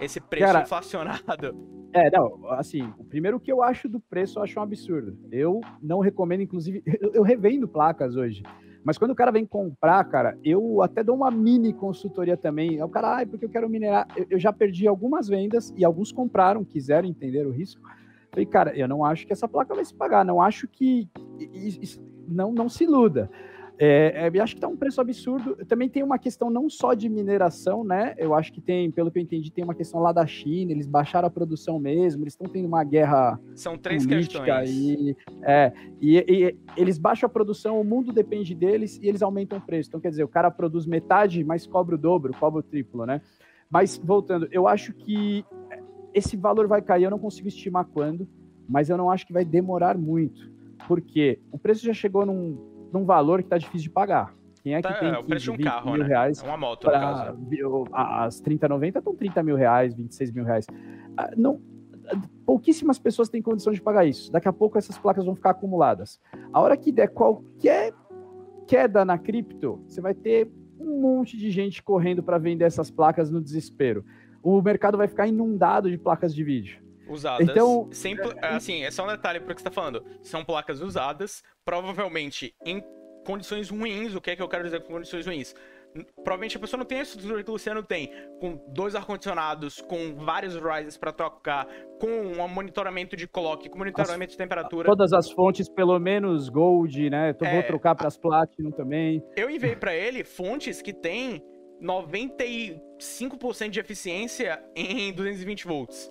Esse preço Cara, inflacionado? *laughs* É, não, assim, o primeiro que eu acho do preço, eu acho um absurdo. Eu não recomendo, inclusive, *laughs* eu, eu revendo placas hoje. Mas quando o cara vem comprar, cara, eu até dou uma mini consultoria também. O cara, ah, porque eu quero minerar. Eu, eu já perdi algumas vendas e alguns compraram, quiseram entender o risco. Falei, cara, eu não acho que essa placa vai se pagar, não acho que. Não, não se iluda. É, é, acho que tá um preço absurdo. Também tem uma questão não só de mineração, né? Eu acho que tem, pelo que eu entendi, tem uma questão lá da China, eles baixaram a produção mesmo, eles estão tendo uma guerra. São três questões. E, é, e, e, eles baixam a produção, o mundo depende deles e eles aumentam o preço. Então, quer dizer, o cara produz metade, mas cobra o dobro, cobra o triplo, né? Mas, voltando, eu acho que esse valor vai cair, eu não consigo estimar quando, mas eu não acho que vai demorar muito. Porque o preço já chegou num num valor que está difícil de pagar. Quem é que tá, tem 15, é o preço de um carro, mil né? reais? É uma moto, pra, no caso. As 3090 estão 30 mil reais, 26 mil reais. Ah, não, pouquíssimas pessoas têm condição de pagar isso. Daqui a pouco essas placas vão ficar acumuladas. A hora que der qualquer queda na cripto, você vai ter um monte de gente correndo para vender essas placas no desespero. O mercado vai ficar inundado de placas de vídeo. Usadas. Então, sempre, assim, é só um detalhe para o que você está falando. São placas usadas, provavelmente em condições ruins. O que é que eu quero dizer com condições ruins? Provavelmente a pessoa não tem a estrutura que o Luciano tem, com dois ar-condicionados, com vários risers para trocar, com um monitoramento de clock, com monitoramento as, de temperatura. Todas as fontes, pelo menos Gold, né? Eu é, vou trocar para as Platinum também. Eu enviei para ele fontes que tem 95% de eficiência em 220 volts.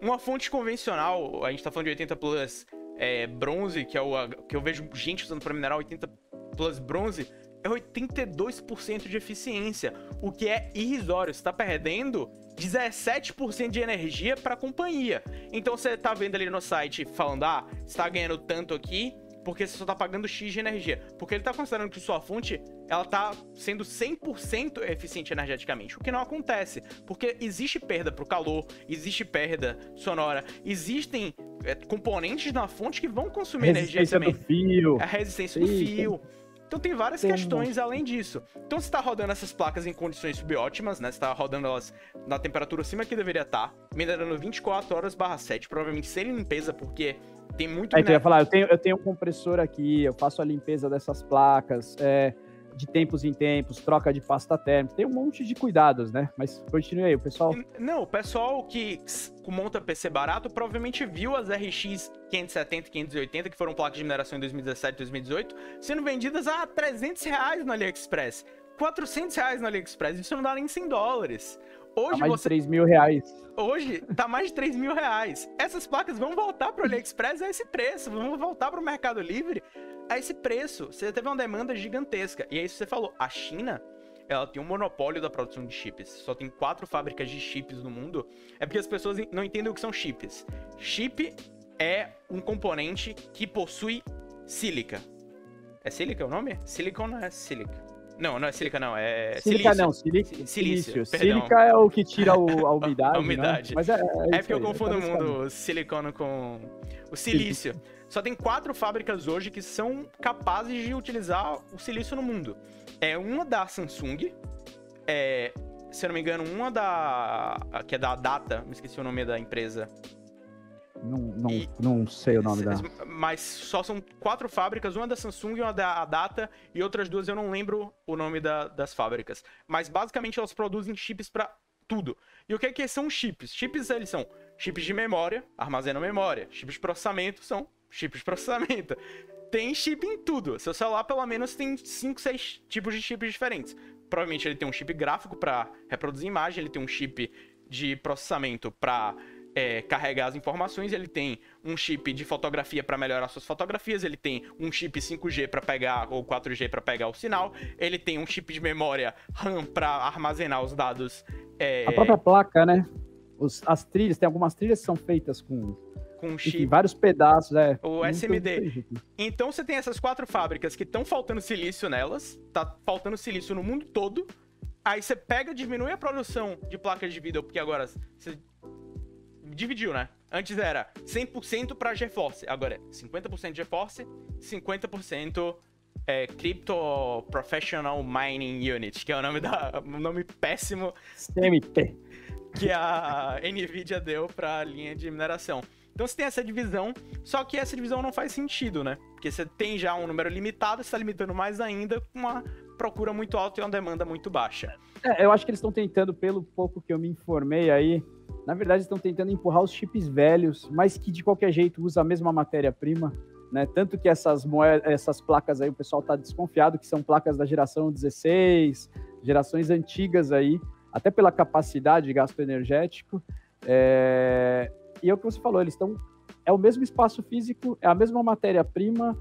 Uma fonte convencional, a gente tá falando de 80 plus é, bronze, que é o que eu vejo gente usando para minerar 80 plus bronze, é 82% de eficiência, o que é irrisório. Você está perdendo 17% de energia para a companhia. Então você está vendo ali no site falando, ah, está ganhando tanto aqui porque você só está pagando X de energia. Porque ele está considerando que sua fonte ela está sendo 100% eficiente energeticamente, o que não acontece, porque existe perda para o calor, existe perda sonora, existem é, componentes na fonte que vão consumir energia também. Do fio. A resistência Sim, do fio. Então tem várias tem questões um... além disso. Então você está rodando essas placas em condições subótimas, né? Você está rodando elas na temperatura acima que deveria estar, tá, minerando 24 horas barra 7, provavelmente sem limpeza, porque tem muito... Aí tu ia falar, eu tenho, eu tenho um compressor aqui, eu faço a limpeza dessas placas, é, de tempos em tempos, troca de pasta térmica, tem um monte de cuidados, né? Mas continue aí, o pessoal. Não, o pessoal que monta PC barato provavelmente viu as RX 570 e 580, que foram placas de mineração em 2017 e 2018, sendo vendidas a 300 reais no AliExpress. 400 reais no AliExpress, isso não dá nem 100 dólares. Hoje tá mais você... de 3 mil reais. Hoje tá mais de 3 mil reais. Essas placas vão voltar pro AliExpress a esse preço, vão voltar pro Mercado Livre a esse preço. Você teve uma demanda gigantesca. E é isso que você falou. A China, ela tem um monopólio da produção de chips. Só tem quatro fábricas de chips no mundo. É porque as pessoas não entendem o que são chips. Chip é um componente que possui sílica. É sílica o nome? Silicon não é sílica. Não, não é sílica, não. É sílica, silício. não. Silício. silício. Sílica é o que tira o, a umidade. *laughs* a umidade. Né? Mas é, é, é porque eu confundo o mundo o silicone com o silício. Só tem quatro fábricas hoje que são capazes de utilizar o silício no mundo. É uma da Samsung, é, se eu não me engano, uma da. que é da Data, me esqueci o nome da empresa. Não, não, e, não sei o nome da. Mas só são quatro fábricas, uma da Samsung, uma da Data e outras duas eu não lembro o nome da, das fábricas. Mas basicamente elas produzem chips para tudo. E o que, é que são chips? Chips eles são chips de memória, armazenam memória. Chips de processamento são chip de processamento. *laughs* Tem chip em tudo. Seu celular, pelo menos, tem 5, 6 tipos de chips diferentes. Provavelmente ele tem um chip gráfico para reproduzir imagem, ele tem um chip de processamento para é, carregar as informações, ele tem um chip de fotografia para melhorar suas fotografias, ele tem um chip 5G para pegar ou 4G para pegar o sinal, ele tem um chip de memória RAM para armazenar os dados. É... A própria placa, né? Os, as trilhas, tem algumas trilhas que são feitas com com chip. Enfim, vários pedaços, é. O SMD. Então você tem essas quatro fábricas que estão faltando silício nelas, tá faltando silício no mundo todo. Aí você pega, diminui a produção de placas de vídeo, porque agora você dividiu, né? Antes era 100% para GeForce, agora é 50% GeForce, 50% é, Crypto Professional Mining Unit, que é o nome da um nome péssimo CMT que a Nvidia deu para a linha de mineração. Então você tem essa divisão, só que essa divisão não faz sentido, né? Porque você tem já um número limitado, você está limitando mais ainda com uma procura muito alta e uma demanda muito baixa. É, eu acho que eles estão tentando, pelo pouco que eu me informei aí, na verdade estão tentando empurrar os chips velhos, mas que de qualquer jeito usa a mesma matéria-prima, né? Tanto que essas moedas, essas placas aí, o pessoal está desconfiado que são placas da geração 16, gerações antigas aí, até pela capacidade de gasto energético. É... E é o que você falou, eles estão. É o mesmo espaço físico, é a mesma matéria-prima,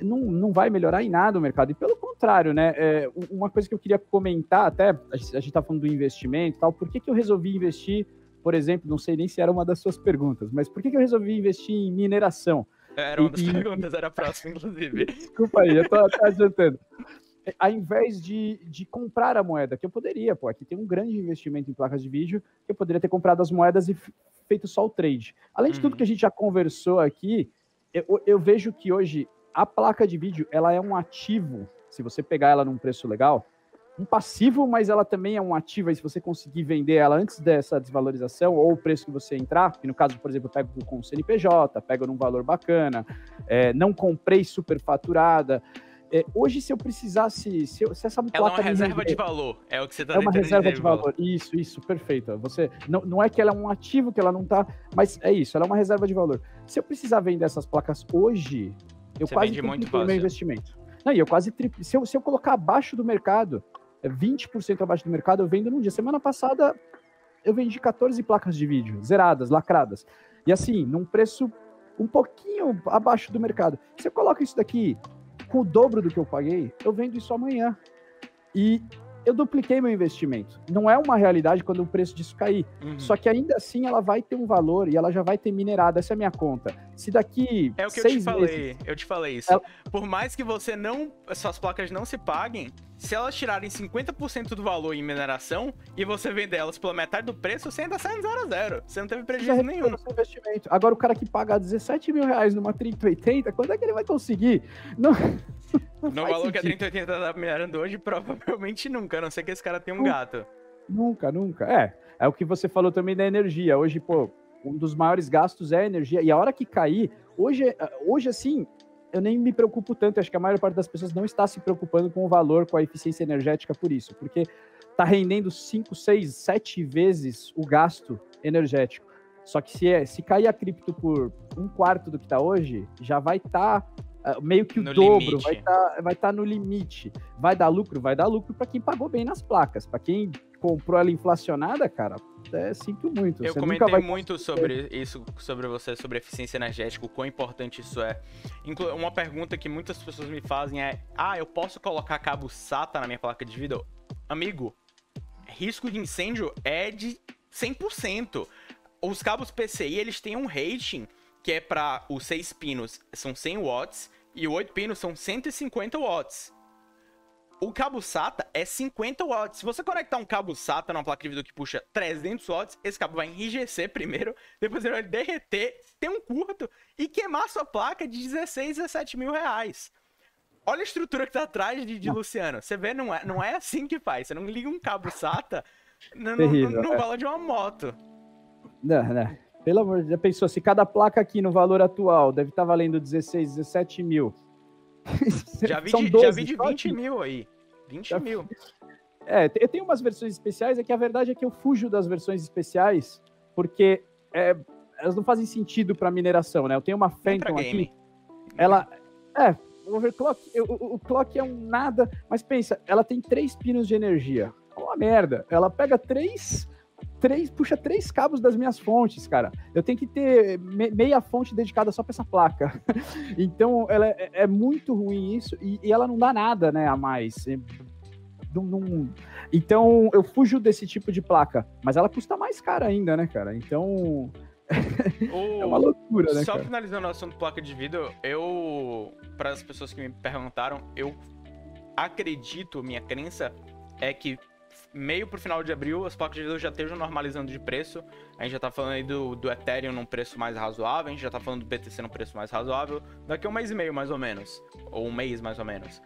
não, não vai melhorar em nada o mercado. E pelo contrário, né? É, uma coisa que eu queria comentar, até a gente está falando do investimento e tal, por que, que eu resolvi investir, por exemplo, não sei nem se era uma das suas perguntas, mas por que, que eu resolvi investir em mineração? Era uma das *laughs* e, perguntas, era a próxima, inclusive. Desculpa aí, eu estou adiantando. Ao invés de, de comprar a moeda, que eu poderia, pô, aqui tem um grande investimento em placas de vídeo, que eu poderia ter comprado as moedas e feito só o trade. Além de tudo uhum. que a gente já conversou aqui, eu, eu vejo que hoje a placa de vídeo ela é um ativo, se você pegar ela num preço legal, um passivo, mas ela também é um ativo, aí se você conseguir vender ela antes dessa desvalorização, ou o preço que você entrar, que no caso, por exemplo, eu pego com o CNPJ, pego num valor bacana, é, não comprei superfaturada, É, hoje, se eu precisasse. Se, eu, se essa placa. Ela é uma reserva render, de valor. É o que você está É uma reserva de valor. valor. Isso, isso, perfeito. Você, não, não é que ela é um ativo que ela não tá. Mas é isso, ela é uma reserva de valor. Se eu precisar vender essas placas hoje, eu você quase triplico o meu investimento. Não, e eu quase triplico. Se eu, se eu colocar abaixo do mercado, 20% é abaixo do mercado, eu vendo num dia. Semana passada, eu vendi 14 placas de vídeo, zeradas, lacradas. E assim, num preço um pouquinho abaixo do mercado. Se eu coloco isso daqui com o dobro do que eu paguei, eu vendo isso amanhã. E eu dupliquei meu investimento. Não é uma realidade quando o preço disso cair. Uhum. Só que ainda assim ela vai ter um valor e ela já vai ter minerado. Essa é a minha conta. Se daqui. É o que eu te falei. Meses, eu te falei isso. Ela... Por mais que você não. Suas placas não se paguem, se elas tirarem 50% do valor em mineração e você vender elas pela metade do preço, você ainda sai em zero a zero. Você não teve prejuízo nenhum. Investimento. Agora, o cara que paga 17 mil reais numa 3080, quando é que ele vai conseguir? Não. *laughs* no valor sentido. que a 3080 tá minerando hoje, provavelmente nunca, a não ser que esse cara tenha um nunca, gato. Nunca, nunca. É, é o que você falou também da energia. Hoje, pô, um dos maiores gastos é a energia. E a hora que cair, hoje, hoje assim, eu nem me preocupo tanto. Acho que a maior parte das pessoas não está se preocupando com o valor, com a eficiência energética por isso. Porque tá rendendo 5, 6, 7 vezes o gasto energético. Só que se, é, se cair a cripto por um quarto do que está hoje, já vai estar tá ah, meio que o no dobro, limite. vai estar tá, vai tá no limite. Vai dar lucro? Vai dar lucro para quem pagou bem nas placas. Para quem comprou ela inflacionada, cara, é, sinto muito. Eu você comentei vai... muito sobre isso, sobre você, sobre eficiência energética, o quão importante isso é. Uma pergunta que muitas pessoas me fazem é: ah, eu posso colocar cabo SATA na minha placa de vídeo? Amigo, risco de incêndio é de 100%. Os cabos PCI, eles têm um rating que é para os 6 pinos, são 100 watts, e o 8 pinos são 150 watts. O cabo SATA é 50 watts. Se você conectar um cabo SATA numa placa de vídeo que puxa 300 watts, esse cabo vai enrijecer primeiro, *laughs* depois ele vai derreter, ter um curto e queimar sua placa de 16, 17 mil reais. Olha a estrutura que tá atrás de, de Luciano. Você vê, não é, não é assim que faz. Você não liga um cabo SATA *laughs* no, no, no, no é. valor de uma moto. Não, não. Pelo amor de Deus, já pensou, se cada placa aqui no valor atual deve estar tá valendo 16, 17 mil. *laughs* Já vi, de, 12, já vi de 20 mil aí. 20 já... mil. É, eu tenho umas versões especiais, é que a verdade é que eu fujo das versões especiais, porque é, elas não fazem sentido para mineração, né? Eu tenho uma Phantom aqui. Ela. É, o overclock, o, o, clock é um nada, mas pensa, ela tem três pinos de energia. É uma merda. Ela pega três três, puxa três cabos das minhas fontes, cara. Eu tenho que ter me, meia fonte dedicada só para essa placa. *laughs* então, ela é, é, muito ruim isso e, e, ela não dá nada, né, a mais. É, não, não... Então, eu fujo desse tipo de placa, mas ela custa mais cara ainda, né, cara? Então, *laughs* é uma loucura, né? Só cara? finalizando o assunto placa de vídeo, eu, para as pessoas que me perguntaram, eu acredito, minha crença é que meio pro final de abril, as placas de vídeo já estejam normalizando de preço. A gente já tá falando aí do, do Ethereum num preço mais razoável, a gente já tá falando do BTC num preço mais razoável. Daqui a um mês e meio, mais ou menos. Ou um mês, mais ou menos.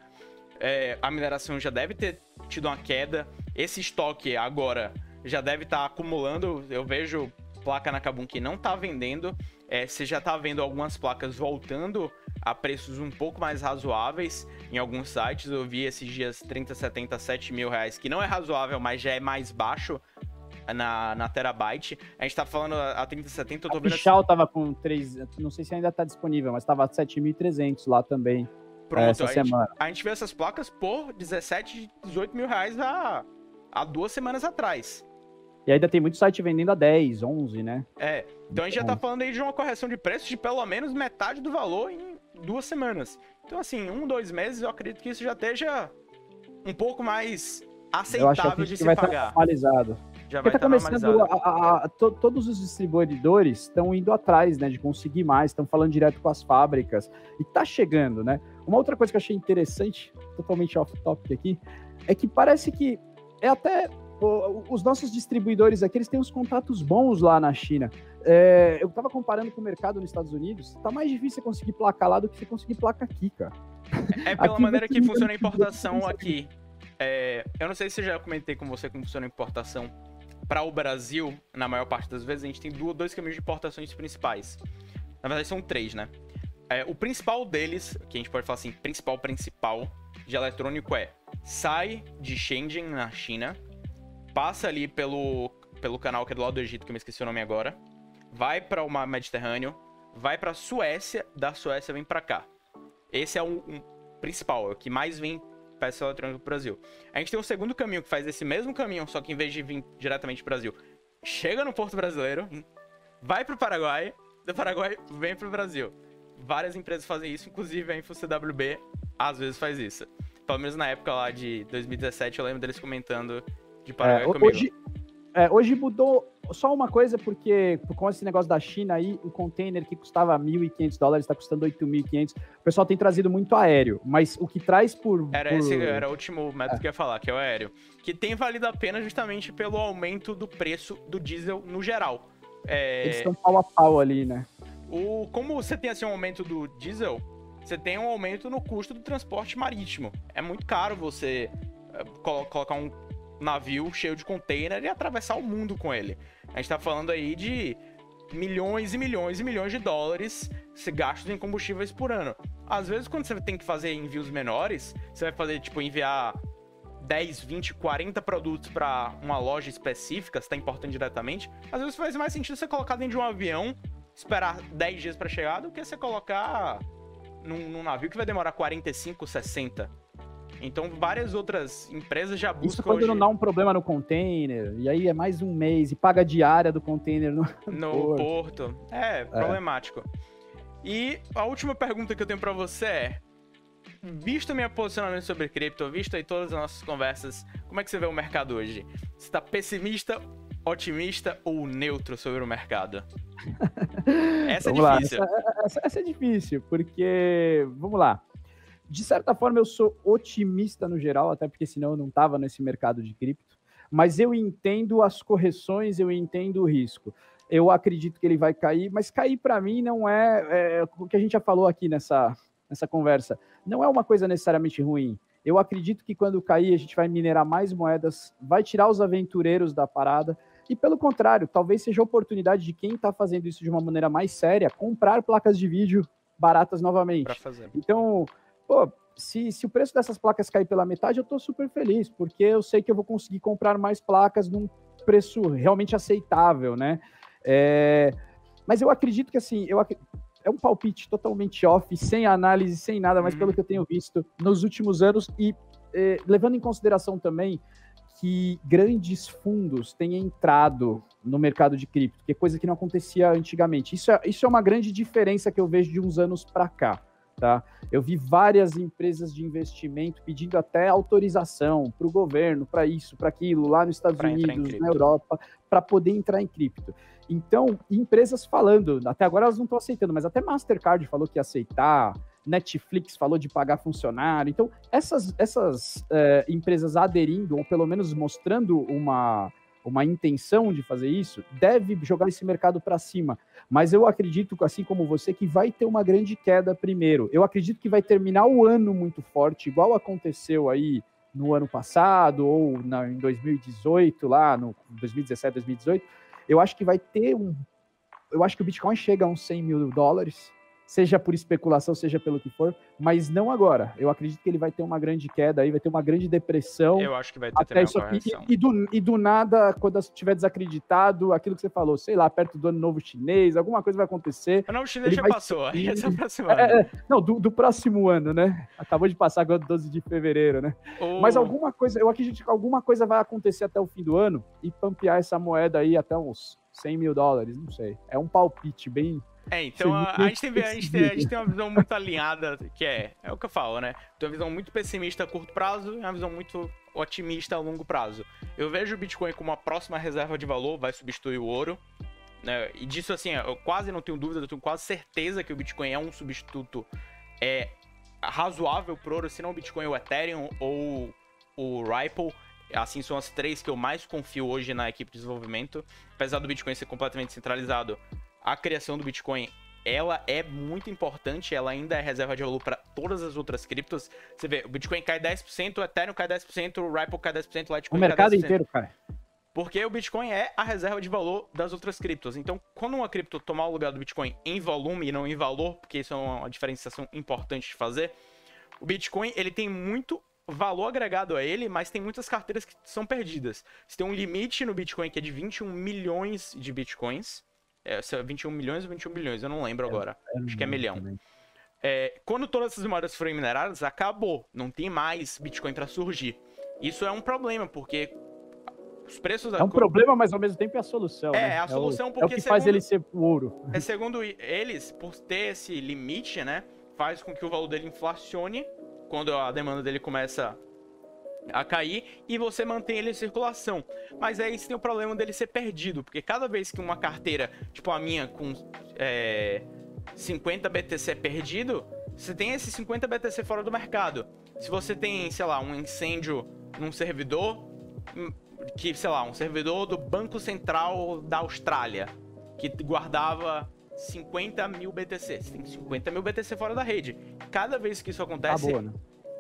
É, a mineração já deve ter tido uma queda. Esse estoque agora já deve estar tá acumulando. Eu vejo placa na Kabum que não tá vendendo. É, você já tá vendo algumas placas voltando a preços um pouco mais razoáveis em alguns sites. Eu vi esses dias 30, 70, 7 mil reais, que não é razoável, mas já é mais baixo na, na Terabyte. A gente tá falando a 30, 70, eu tô a vendo... Pichal assim... tava com 3, não sei se ainda tá disponível, mas tava 7.300 lá também. Pronto, essa a, semana. Gente, a gente vê essas placas por 17, 18 mil reais há, há duas semanas atrás. E ainda tem muito site vendendo a 10, 11, né? É. Então a gente já tá falando aí de uma correção de preço de pelo menos metade do valor em duas semanas. Então, assim, um, dois meses, eu acredito que isso já esteja um pouco mais aceitável de se vai pagar. Estar normalizado. Já Porque vai tá começando a, a, a, to, todos os distribuidores estão indo atrás, né, de conseguir mais, estão falando direto com as fábricas e tá chegando, né? Uma outra coisa que eu achei interessante, totalmente off topic aqui, é que parece que é até os nossos distribuidores aqui, eles têm uns contatos bons lá na China. É, eu tava comparando com o mercado nos Estados Unidos, tá mais difícil você conseguir placa lá do que você conseguir placa aqui, cara. É pela aqui maneira que funciona a importação aqui. É, eu não sei se eu já comentei com você como funciona a importação. Para o Brasil, na maior parte das vezes, a gente tem dois caminhos de importações principais. Na verdade, são três, né? É, o principal deles, que a gente pode falar assim, principal, principal, de eletrônico é sai de Shenzhen, na China, passa ali pelo, pelo canal que é do lado do Egito, que eu me esqueci o nome agora, vai para o mar Mediterrâneo, vai para Suécia, da Suécia vem para cá. Esse é o um principal, é o que mais vem peça eletrônica pro Brasil. A gente tem um segundo caminho que faz esse mesmo caminho, só que em vez de vir diretamente pro Brasil, chega no Porto Brasileiro, vai pro Paraguai, do Paraguai vem pro Brasil. Várias empresas fazem isso, inclusive a InfoCWB às vezes faz isso. Pelo menos na época lá de 2017, eu lembro deles comentando de Paraguai é, comigo. Hoje, é, hoje mudou só uma coisa, porque com esse negócio da China aí, um container que custava 1.500 dólares está custando 8.500. O pessoal tem trazido muito aéreo, mas o que traz por. Era, por... Esse, era o último método é. que eu ia falar, que é o aéreo. Que tem valido a pena justamente pelo aumento do preço do diesel no geral. É... Eles estão pau a pau ali, né? O, como você tem assim um aumento do diesel, você tem um aumento no custo do transporte marítimo. É muito caro você é, colocar um navio cheio de container e atravessar o mundo com ele. A gente tá falando aí de milhões e milhões e milhões de dólares gastos em combustíveis por ano. Às vezes, quando você tem que fazer envios menores, você vai fazer, tipo, enviar 10, 20, 40 produtos para uma loja específica, você tá importando diretamente, às vezes faz mais sentido você colocar dentro de um avião, esperar 10 dias para chegar, do que você colocar num, num navio que vai demorar 45, 60. Então, várias outras empresas já buscam. Isso quando hoje... não dá um problema no container, e aí é mais um mês, e paga a diária do container no, *laughs* no porto. porto. É, é, problemático. E a última pergunta que eu tenho para você é: visto meu posicionamento sobre cripto, visto aí todas as nossas conversas, como é que você vê o mercado hoje? Você está pessimista, otimista ou neutro sobre o mercado? *laughs* essa é difícil. Essa, essa, essa é difícil, porque, vamos lá, de certa forma, eu sou otimista no geral, até porque senão eu não estava nesse mercado de cripto. Mas eu entendo as correções, eu entendo o risco. Eu acredito que ele vai cair, mas cair para mim não é, é, o que a gente já falou aqui nessa, nessa conversa. Não é uma coisa necessariamente ruim. Eu acredito que quando cair, a gente vai minerar mais moedas, vai tirar os aventureiros da parada. E pelo contrário, talvez seja a oportunidade de quem está fazendo isso de uma maneira mais séria comprar placas de vídeo baratas novamente. Então, pô, se, se o preço dessas placas cair pela metade, eu estou super feliz, porque eu sei que eu vou conseguir comprar mais placas num preço realmente aceitável, né? É, mas eu acredito que assim, eu é um palpite totalmente off, sem análise, sem nada, mas uhum. pelo que eu tenho visto nos últimos anos e é, levando em consideração também que grandes fundos têm entrado no mercado de cripto, que é coisa que não acontecia antigamente. Isso é, isso é uma grande diferença que eu vejo de uns anos para cá. Tá? Eu vi várias empresas de investimento pedindo até autorização para o governo, para isso, para aquilo, lá nos Estados pra Unidos, na Europa, para poder entrar em cripto. Então, empresas falando, até agora elas não estão aceitando, mas até Mastercard falou que ia aceitar, Netflix falou de pagar funcionário. Então, essas, essas é, empresas aderindo, ou pelo menos mostrando uma, uma intenção de fazer isso, deve jogar esse mercado para cima. Mas eu acredito, assim como você, que vai ter uma grande queda primeiro. Eu acredito que vai terminar o ano muito forte, igual aconteceu aí no ano passado ou na, em 2018, lá no 2017, 2018. Eu acho que vai ter um. Eu acho que o Bitcoin chega a uns 100 mil dólares seja por especulação, seja pelo que for, mas não agora. Eu acredito que ele vai ter uma grande queda aí, vai ter uma grande depressão. Eu acho que vai ter até isso aqui. E, e, do, e do nada, quando estiver desacreditado, aquilo que você falou, sei lá, perto do ano novo chinês, alguma coisa vai acontecer. O novo chinês já passou, aí é ano. É, é, não, do, do, próximo ano, né? Acabou de passar agora 12 de fevereiro, né? Oh. Mas alguma coisa, eu acredito que alguma coisa vai acontecer até o fim do ano e pampear essa moeda aí até uns 100 mil dólares, não sei. É um palpite bem é, então a, a, gente tem, a, gente tem, a gente tem uma visão muito alinhada, que é, é o que eu falo, né? Tem uma visão muito pessimista a curto prazo e uma visão muito otimista a longo prazo. Eu vejo o Bitcoin como a próxima reserva de valor, vai substituir o ouro. Né? E disso, assim, eu quase não tenho dúvida, eu tenho quase certeza que o Bitcoin é um substituto é, razoável pro ouro, se não o Bitcoin, o Ethereum ou o Ripple. Assim, são as três que eu mais confio hoje na equipe de desenvolvimento. Apesar do Bitcoin ser completamente centralizado, a criação do Bitcoin ela é muito importante, ela ainda é reserva de valor para todas as outras criptos. Você vê, o Bitcoin cai 10%, o Ethereum cai 10%, o Ripple cai 10%, o Litecoin o mercado inteiro cai. Porque o Bitcoin é a reserva de valor das outras criptos. Então, quando uma cripto tomar o lugar do Bitcoin em volume e não em valor, porque isso é uma diferenciação importante de fazer, O Bitcoin, ele tem muito valor agregado a ele, mas tem muitas carteiras que são perdidas. Você tem um limite no Bitcoin que é de 21 milhões de Bitcoins. É, 21 milhões ou 21 bilhões, eu não lembro é, agora. É Acho que é milhão. É, quando todas essas moedas forem mineradas, acabou. Não tem mais Bitcoin para surgir. Isso é um problema, porque os preços... É um problema, mas ao mesmo tempo é a solução. É, né? a solução é o, porque... É o que segundo, faz ele ser ouro. É segundo eles, por ter esse limite, né? Faz com que o valor dele inflacione quando a demanda dele começa a cair e você mantém ele em circulação. Mas aí você tem o problema dele ser perdido, porque cada vez que uma carteira, tipo a minha, com é, 50 BTC é perdido, você tem esses 50 BTC fora do mercado. Se você tem, sei lá, um incêndio num servidor, hum, que, sei lá, um servidor do Banco Central da Austrália, que guardava 50 mil BTC. Você tem 50 mil BTC fora da rede. Cada vez que isso acontece. Né?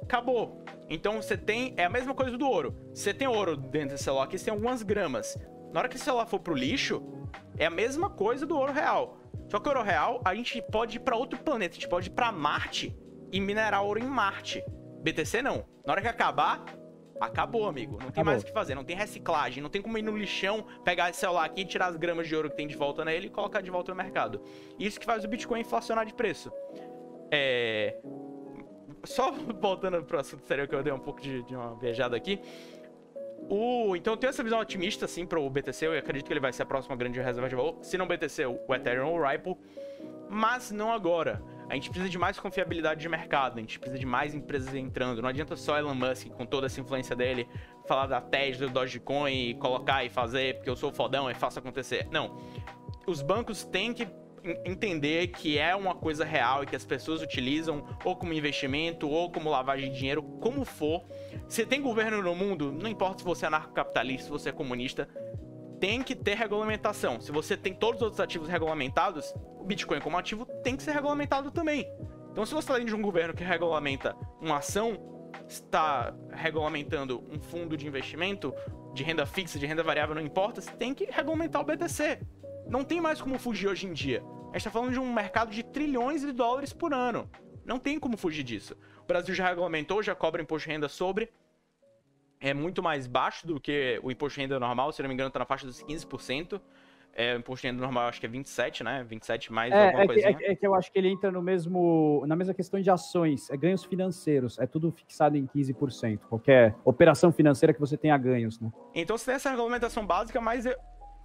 Acabou. Então você tem. É a mesma coisa do ouro. Você tem ouro dentro desse celular, aqui você tem algumas gramas. Na hora que o celular for pro lixo, é a mesma coisa do ouro real. Só que o ouro real, a gente pode ir pra outro planeta. A gente pode ir pra Marte e minerar ouro em Marte. BTC não. Na hora que acabar, Acabou, amigo. Não tem Acabou. mais o que fazer. Não tem reciclagem. Não tem como ir no lixão, pegar esse celular aqui, tirar as gramas de ouro que tem de volta nele e colocar de volta no mercado. Isso que faz o Bitcoin inflacionar de preço. É. Só *laughs* voltando pro assunto sério que eu dei um pouco de, de uma viajada aqui. O, então eu tenho essa visão otimista, assim, pro BTC. Eu acredito que ele vai ser a próxima grande reserva de valor. Se não BTC, o Ethereum ou o Ripple. Mas não agora. A gente precisa de mais confiabilidade de mercado, a gente precisa de mais empresas entrando. Não adianta só Elon Musk, com toda essa influência dele, falar da Tesla, do Dogecoin e colocar e fazer porque eu sou fodão e faço acontecer. Não. Os bancos têm que entender que é uma coisa real e que as pessoas utilizam ou como investimento ou como lavagem de dinheiro, como for. Se tem governo no mundo, não importa se você é anarcocapitalista, se você é comunista, tem que ter regulamentação. Se você tem todos os outros ativos regulamentados, o Bitcoin como ativo tem que ser regulamentado também. Então, se você está dentro de um governo que regulamenta uma ação, está regulamentando um fundo de investimento, de renda fixa, de renda variável, não importa, você tem que regulamentar o BTC. Não tem mais como fugir hoje em dia. A gente está falando de um mercado de trilhões de dólares por ano. Não tem como fugir disso. O Brasil já regulamentou, já cobra imposto de renda sobre é muito mais baixo do que o imposto de renda normal, se não me engano, tá na faixa dos 15%. É, o imposto de renda normal acho que é 27, né? 27 mais é, alguma é coisinha. Que, é, é, que eu acho que ele entra no mesmo, na mesma questão de ações, é ganhos financeiros, é tudo fixado em 15%. Qualquer operação financeira que você tenha ganhos, né? Então você tem essa regulamentação básica, mas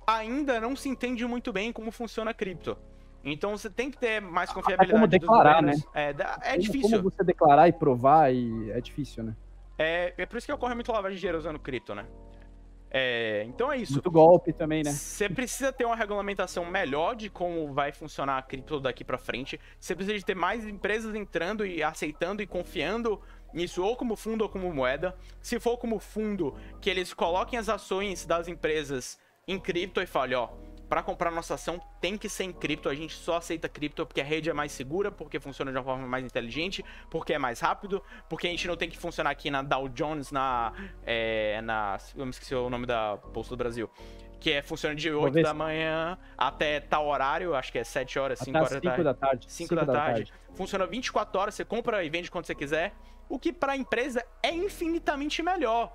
ainda não se entende muito bem como funciona a cripto. Então você tem que ter mais confiabilidade. É como declarar, né? É, é como, difícil. Como você declarar e provar, e é difícil, né? É, é por isso que ocorre muito lavagem de dinheiro usando cripto, né? É, então é isso. Muito golpe também, né? Você precisa ter uma regulamentação melhor de como vai funcionar a cripto daqui para frente. Você precisa de ter mais empresas entrando e aceitando e confiando nisso, ou como fundo ou como moeda. Se for como fundo, que eles coloquem as ações das empresas em cripto e falem, ó, para comprar nossa ação tem que ser em cripto. A gente só aceita cripto porque a rede é mais segura, porque funciona de uma forma mais inteligente, porque é mais rápido, porque a gente não tem que funcionar aqui na Dow Jones, na. É, na eu me esqueci o nome da Bolsa do Brasil. Que é, funciona de 8 da manhã até tal horário, acho que é 7 horas, 5 horas 5 da tarde. 5 da, da tarde. tarde. Funciona 24 horas, você compra e vende quando você quiser. O que para a empresa é infinitamente melhor.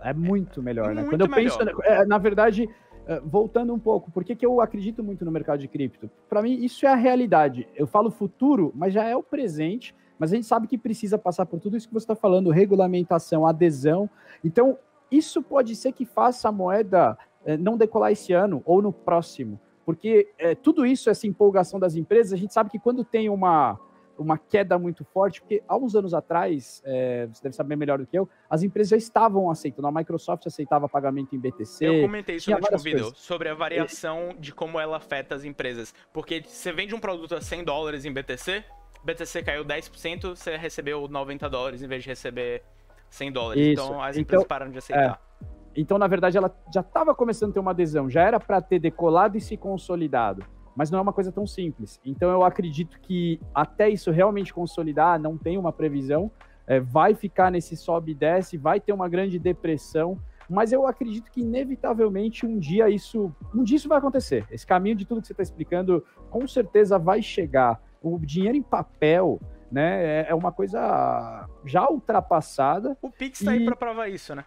É muito melhor, é né? Muito Quando eu melhor. penso, é, na verdade, eh, voltando um pouco, por que, que eu acredito muito no mercado de cripto? Para mim, isso é a realidade. Eu falo futuro, mas já é o presente. Mas a gente sabe que precisa passar por tudo isso que você está falando: regulamentação, adesão. Então, isso pode ser que faça a moeda eh, não decolar esse ano ou no próximo. Porque é, tudo isso, essa empolgação das empresas, a gente sabe que quando tem uma, uma queda muito forte, porque há uns anos atrás, é, você deve saber melhor do que eu, as empresas já estavam aceitando. A Microsoft aceitava pagamento em BTC. Eu comentei isso no último vídeo, coisas. sobre a variação de como ela afeta as empresas. Porque você vende um produto a 100 dólares em BTC, BTC caiu 10%, você recebeu 90 dólares em vez de receber 100 dólares. Isso. Então as empresas então, param de aceitar. É. Então, na verdade, ela já estava começando a ter uma adesão, já era para ter decolado e se consolidado mas não é uma coisa tão simples. Então eu acredito que até isso realmente consolidar, não tem uma previsão, é, vai ficar nesse sobe e desce, vai ter uma grande depressão, mas eu acredito que inevitavelmente um dia isso, um dia isso vai acontecer. Esse caminho de tudo que você está explicando, com certeza vai chegar. O dinheiro em papel, né? É, é uma coisa já ultrapassada. O Pix tá E- aí pra provar isso, né?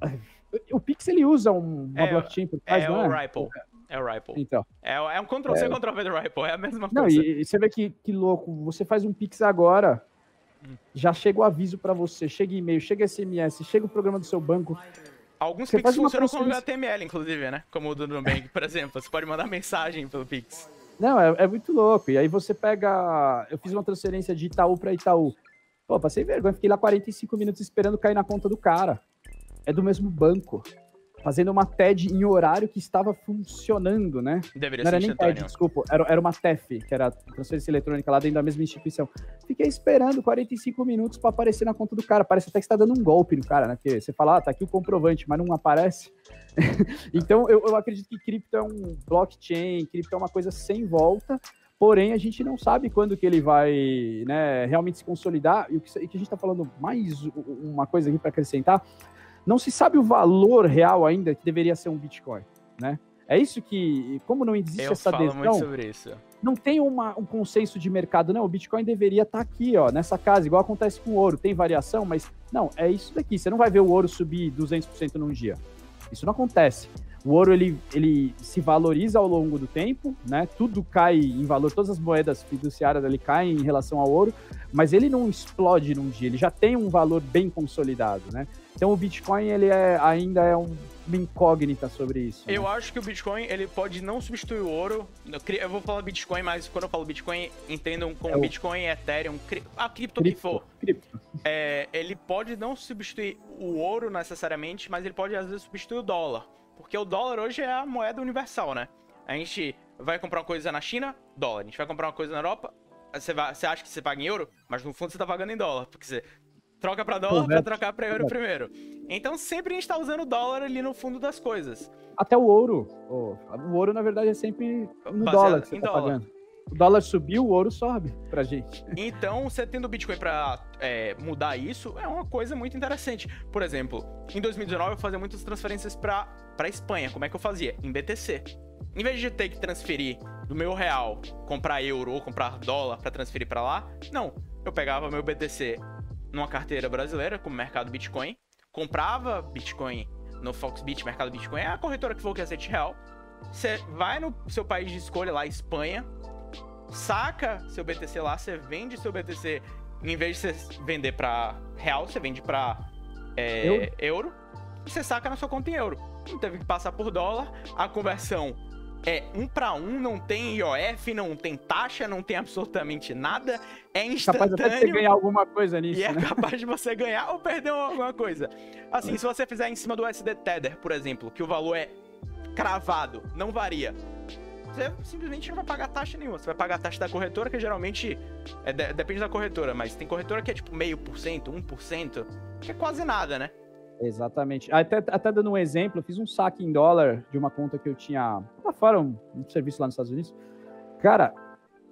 *laughs* O Pix ele usa um- uma É, blockchain por trás, É não o é? Ripple. É o Ripple. Então. É, é um Ctrl-C, Ctrl-V do Ripple. É a mesma Não, coisa. e, e você vê que, que louco, você faz um Pix agora, Hum. já chega o aviso pra você, chega e-mail, chega SMS, chega o programa do seu banco. Alguns você Pix funcionam com transferência- HTML, inclusive, né? Como o do Nubank, por exemplo. Você pode mandar mensagem pelo Pix. Não, é, é muito louco. E aí você pega. Eu fiz uma transferência de Itaú pra Itaú. Pô, passei vergonha, fiquei lá 45 minutos esperando cair na conta do cara. É do mesmo banco. Fazendo uma TED em horário que estava funcionando, né? Deveria Não ser era nem. TED, desculpa. Era, era uma TEF, que era transferência eletrônica lá dentro da mesma instituição. Fiquei esperando 45 minutos para aparecer na conta do cara. Parece até que você tá dando um golpe no cara, né? Porque você fala, ah, tá aqui o comprovante, mas não aparece. *laughs* então, eu, eu acredito que cripto é um blockchain, cripto é uma coisa sem volta. Porém, a gente não sabe quando que ele vai né, realmente se consolidar. E o que, a gente está falando mais uma coisa aqui para acrescentar, não se sabe o valor real ainda que deveria ser um Bitcoin, né? É isso que, como não existe Eu essa falo muito adesão, sobre isso. não tem uma- um consenso de mercado, não. O Bitcoin deveria estar aqui, ó, nessa casa, igual acontece com o ouro. Tem variação, mas não, é isso daqui. Você não vai ver o ouro subir 200% num dia. Isso não acontece. O ouro ele, ele se valoriza ao longo do tempo, né? Tudo cai em valor, todas as moedas fiduciárias ali caem em relação ao ouro, mas ele não explode num dia, ele já tem um valor bem consolidado, né? Então o Bitcoin ele é, ainda é um- uma incógnita sobre isso. né? Eu acho que o Bitcoin, ele pode não substituir o ouro. Eu vou falar Bitcoin, mas quando eu falo Bitcoin, entendam como É o- Bitcoin, Ethereum, cri- a cripto que Cripto, for. cripto. É, ele pode não substituir o ouro necessariamente, mas ele pode às vezes substituir o dólar. Porque o dólar hoje é a moeda universal, né? A gente vai comprar uma coisa na China, dólar. A gente vai comprar uma coisa na Europa, você, vai, você acha que você paga em euro, mas no fundo você tá pagando em dólar. Porque você troca pra dólar pra Correto. trocar pra euro primeiro. Então sempre a gente tá usando dólar ali no fundo das coisas. Até o ouro. o ouro, na verdade, é sempre no Baseado dólar que você tá dólar. pagando. O dólar subiu, o ouro sobe pra gente. Então, você tendo o Bitcoin pra é, mudar isso é uma coisa muito interessante. Por exemplo, em 2019 eu fazia muitas transferências pra, pra Espanha. Como é que eu fazia? Em BTC. Em vez de ter que transferir do meu real, comprar euro ou comprar dólar pra transferir pra lá, não. Eu pegava meu BTC numa carteira brasileira, como mercado Bitcoin, comprava Bitcoin no Foxbit, mercado Bitcoin, é a corretora que for que é 7 real. Você vai no seu país de escolha lá, Espanha, saca seu BTC lá, você vende seu BTC, em vez de você vender pra real, você vende pra é, Euro. euro. e você saca na sua conta em euro. Não teve que passar por dólar, a conversão é um para um, não tem IOF, não tem taxa, não tem absolutamente nada, é Capaz até de você instantâneo. ganhar alguma coisa nisso, E é né? capaz de você ganhar ou perder alguma coisa. Assim, se você fizer em cima do SD Tether, por exemplo, que o valor é cravado, não varia. Você simplesmente não vai pagar taxa nenhuma. Você vai pagar a taxa da corretora, que geralmente é, de- depende da corretora, mas tem corretora que é tipo meio por cento, 1%, que é quase nada, né? Exatamente. Até, até dando um exemplo, eu fiz um saque em dólar de uma conta que eu tinha lá fora, um, um serviço lá nos Estados Unidos. Cara,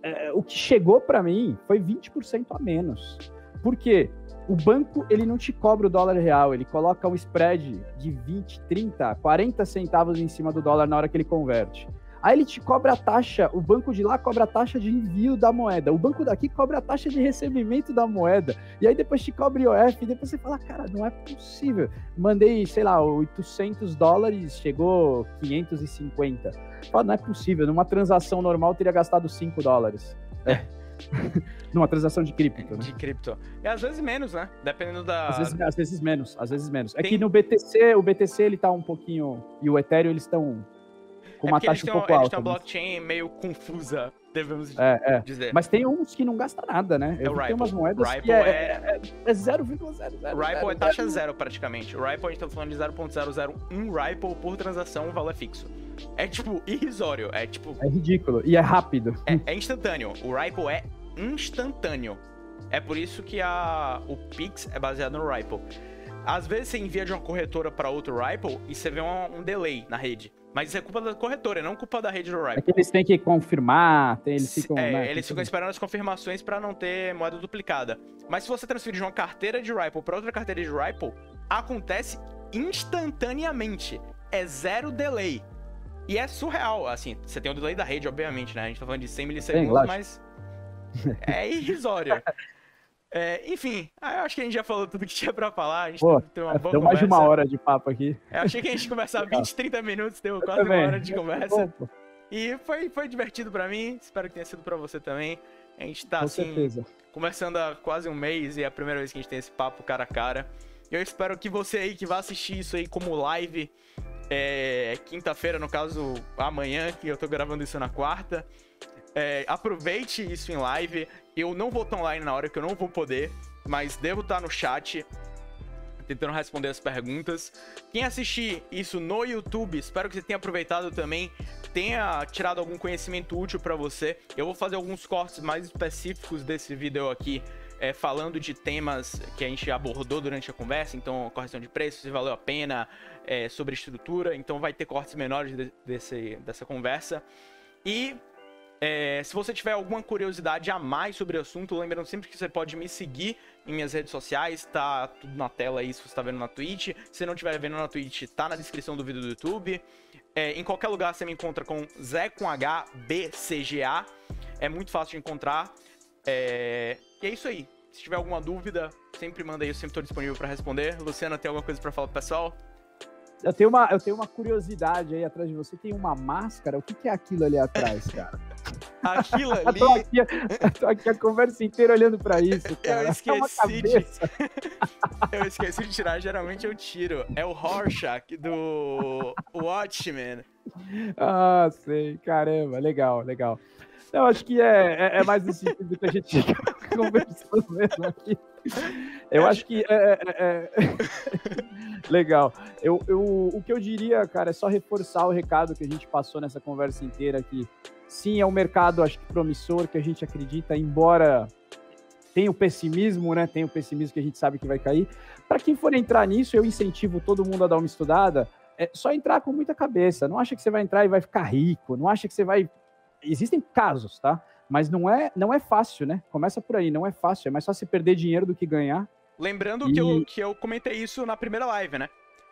é, o que chegou pra mim foi 20% a menos. Por quê? O banco, ele não te cobra o dólar real, ele coloca um spread de 20, 30, 40 centavos em cima do dólar na hora que ele converte. Aí ele te cobra a taxa, o banco de lá cobra a taxa de envio da moeda, o banco daqui cobra a taxa de recebimento da moeda, e aí depois te cobra IOF, e depois você fala, cara, não é possível. Mandei, sei lá, 800 dólares, chegou 550. Fala, não é possível, numa transação normal teria gastado 5 dólares. É. *laughs* numa transação de cripto, né? De cripto. E às vezes menos, né? Dependendo da. Às vezes, às vezes menos, às vezes menos. É Tem- que no BTC, o BTC ele tá um pouquinho. E o Ethereum eles estão com é uma taxa têm, um uma- pouco eles têm uma mas- blockchain meio confusa, *laughs* devemos É, é. dizer. Mas tem uns que não gastam nada, né? É o vi que tem umas moedas Ripple que é, é, é 0,00. O Ripple é taxa zero, praticamente. O Ripple, a gente tá falando de 0.001 Ripple por transação, o valor é fixo. É, tipo, *laughs* irrisório. É, tipo, É ridículo. E é rápido. é, *laughs* é instantâneo. O Ripple é instantâneo. É por isso que a, o Pix é baseado no Ripple. Às vezes você envia de uma corretora para outro Ripple e você vê um, um delay na rede. Mas isso é culpa da corretora, não culpa da rede do É Ripple. que eles têm que confirmar, tem, eles ficam. é, né, eles ficam esperando as confirmações para não ter moeda duplicada. Mas se você transferir de uma carteira de Ripple para outra carteira de Ripple, acontece instantaneamente. É zero delay. E é surreal, assim, você tem o delay da rede, obviamente, né? A gente tá falando de 100 milissegundos, lógico. mas É irrisória. *laughs* É, enfim, eu acho que a gente já falou tudo que tinha pra falar. A gente Pô, tem uma boa deu mais de uma hora de papo aqui. Eu achei que a gente Legal. 20, 30 minutos, deu Eu quase uma hora de conversa. E foi, foi divertido pra mim, espero que tenha sido pra você também. A gente tá com assim, certeza. conversando há quase um mês e é a primeira vez que a gente tem esse papo cara a cara. Eu espero que você aí que vai assistir isso aí como live, é, quinta-feira, no caso, amanhã, que eu tô gravando isso na quarta. É, aproveite isso em live. Eu não vou estar online na hora que eu não vou poder, mas devo estar no chat tentando responder as perguntas. Quem assistir isso no YouTube, espero que você tenha aproveitado também, tenha tirado algum conhecimento útil pra você. Eu vou fazer alguns cortes mais específicos desse vídeo aqui, é, falando de temas que a gente abordou durante a conversa, então correção de preços, se valeu a pena, é, sobre estrutura, então vai ter cortes menores de- desse, dessa conversa. E é, se você tiver alguma curiosidade a mais sobre o assunto, lembrando sempre que você pode me seguir em minhas redes sociais, tá tudo na tela aí se você tá vendo na Twitch. Se não estiver vendo na Twitch, tá na descrição do vídeo do YouTube. É, em qualquer lugar você me encontra com Zé com H, B, C, G, A. É muito fácil de encontrar. É, E é isso aí. Se tiver alguma dúvida, sempre manda aí, eu sempre tô disponível pra responder. Luciana, tem alguma coisa pra falar pro pessoal? Eu tenho, uma, eu tenho uma curiosidade aí atrás de você. Tem uma máscara? O que, que é aquilo ali atrás, cara? Aquilo Eu tô ali. aqui, eu tô aqui a conversa inteira olhando pra isso, cara. É uma esqueci de-. *laughs* Eu esqueci de tirar, geralmente eu tiro. É o Rorschach do Watchmen. Ah, sei. Caramba, legal, legal. Eu acho que é, é, é mais no sentido que a gente fica *laughs* conversando mesmo aqui. Eu acho que é, é- é- *laughs* legal. Eu, eu, o que eu diria, cara, é só reforçar o recado que a gente passou nessa conversa inteira aqui. Sim, é um mercado, acho que promissor, que a gente acredita, embora tenha o pessimismo, né? Tem o pessimismo que a gente sabe que vai cair. Para quem for entrar nisso, eu incentivo todo mundo a dar uma estudada. É só entrar com muita cabeça. Não acha que você vai entrar e vai ficar rico. Não acha que você vai. Existem casos, tá? Mas não é, não é fácil, né? Começa por aí, não é fácil. É mais fácil perder dinheiro do que ganhar. Lembrando E- que, eu, que eu comentei isso na primeira live, né?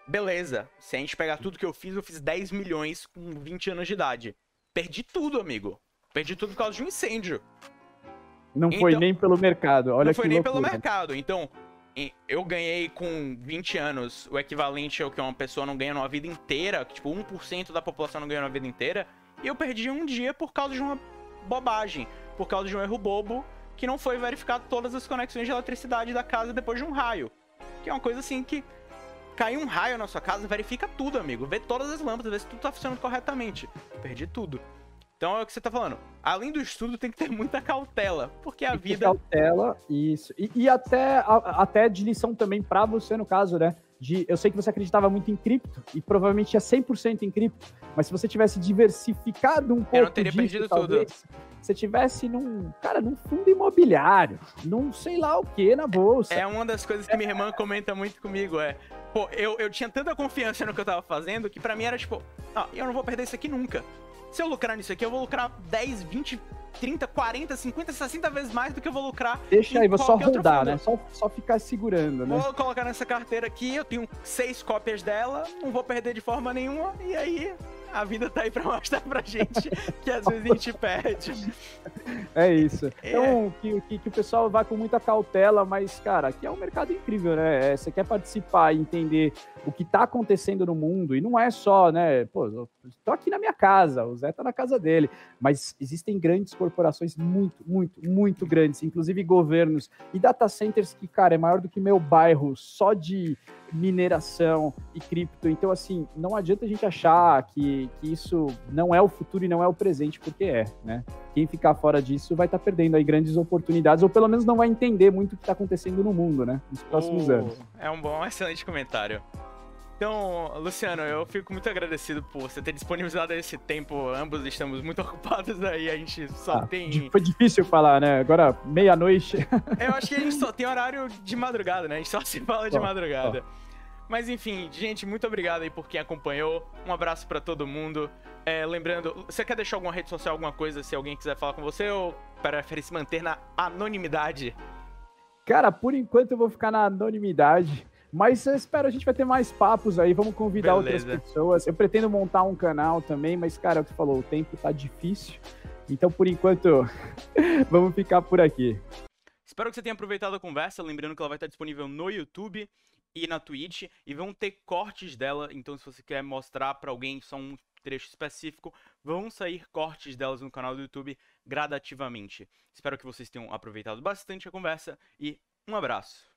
Beleza, se a gente pegar tudo que eu fiz, eu fiz 10 milhões com 20 anos de idade. Perdi tudo, amigo. Perdi tudo por causa de um incêndio. Não foi Então- nem pelo mercado. Olha não foi nem pelo loucura. mercado. Então, eu ganhei com 20 anos o equivalente ao que uma pessoa não ganha numa vida inteira, que, tipo, 1% da população não ganha numa vida inteira, e eu perdi um dia por causa de uma bobagem, por causa de um erro bobo que não foi verificado todas as conexões de eletricidade da casa depois de um raio. Que é uma coisa assim que caiu um raio na sua casa, verifica tudo, amigo. Vê todas as lâmpadas, vê se tudo tá funcionando corretamente. Perdi tudo. Então é o que você tá falando. Além do estudo, tem que ter muita cautela, porque a Tem vida cautela, isso. E, e até, a- até de lição também pra você, no caso, né? De, eu sei que você acreditava muito em cripto e provavelmente ia 100% em cripto, mas se você tivesse diversificado um pouco Eu não teria disso, perdido talvez, você tivesse num, cara, num fundo imobiliário, num sei lá o que na bolsa. É uma das coisas que minha irmã comenta muito comigo, é... Pô, eu, eu tinha tanta confiança no que eu tava fazendo que pra mim era tipo... Ah, eu não vou perder isso aqui nunca. Se eu lucrar nisso aqui, eu vou lucrar 10, 20, 30, 40, 50, 60 vezes mais do que eu vou lucrar. Deixa aí, vou só rodar, né? Só, só ficar segurando, né? Vou colocar nessa carteira aqui, eu tenho seis cópias dela, não vou perder de forma nenhuma, e aí a vida tá aí pra mostrar pra gente *laughs* que às vezes a gente perde. É isso. *laughs* É. Então, que, que, que o pessoal vá com muita cautela, mas, cara, aqui é um mercado incrível, né? É, você quer participar e entender o que tá acontecendo no mundo, e não é só, né? Pô, tô aqui na minha casa, o Zé tá na casa dele, mas existem grandes corporações muito, muito, muito grandes, inclusive governos e data centers que, cara, é maior do que meu bairro só de mineração e cripto. Então, assim, não adianta a gente achar que, que isso não é o futuro e não é o presente, porque é, né? quem ficar fora disso vai estar perdendo aí grandes oportunidades, ou pelo menos não vai entender muito o que está acontecendo no mundo, né? Nos próximos Oh, anos. É um bom, excelente comentário. Então, Luciano, eu fico muito agradecido por você ter disponibilizado esse tempo. Ambos estamos muito *laughs* ocupados aí, a gente só Ah, tem. Foi difícil falar, né? Agora, meia-noite. *laughs* Eu acho que a gente só tem horário de madrugada, né? A gente só se fala de madrugada. Mas enfim, gente, muito obrigado aí por quem acompanhou. Um abraço pra todo mundo. É, lembrando, você quer deixar alguma rede social, alguma coisa, se alguém quiser falar com você, ou prefere se manter na anonimidade? Cara, por enquanto eu vou ficar na anonimidade. Mas eu espero, a gente vai ter mais papos aí, vamos convidar Beleza. outras pessoas. Eu pretendo montar um canal também, mas, cara, é o que falou, o tempo tá difícil. Então, por enquanto, *laughs* vamos ficar por aqui. Espero que você tenha aproveitado a conversa, lembrando que ela vai estar disponível no YouTube e na Twitch, e vão ter cortes dela, então se você quer mostrar para alguém só um trecho específico, vão sair cortes delas no canal do YouTube gradativamente. Espero que vocês tenham aproveitado bastante a conversa e um abraço.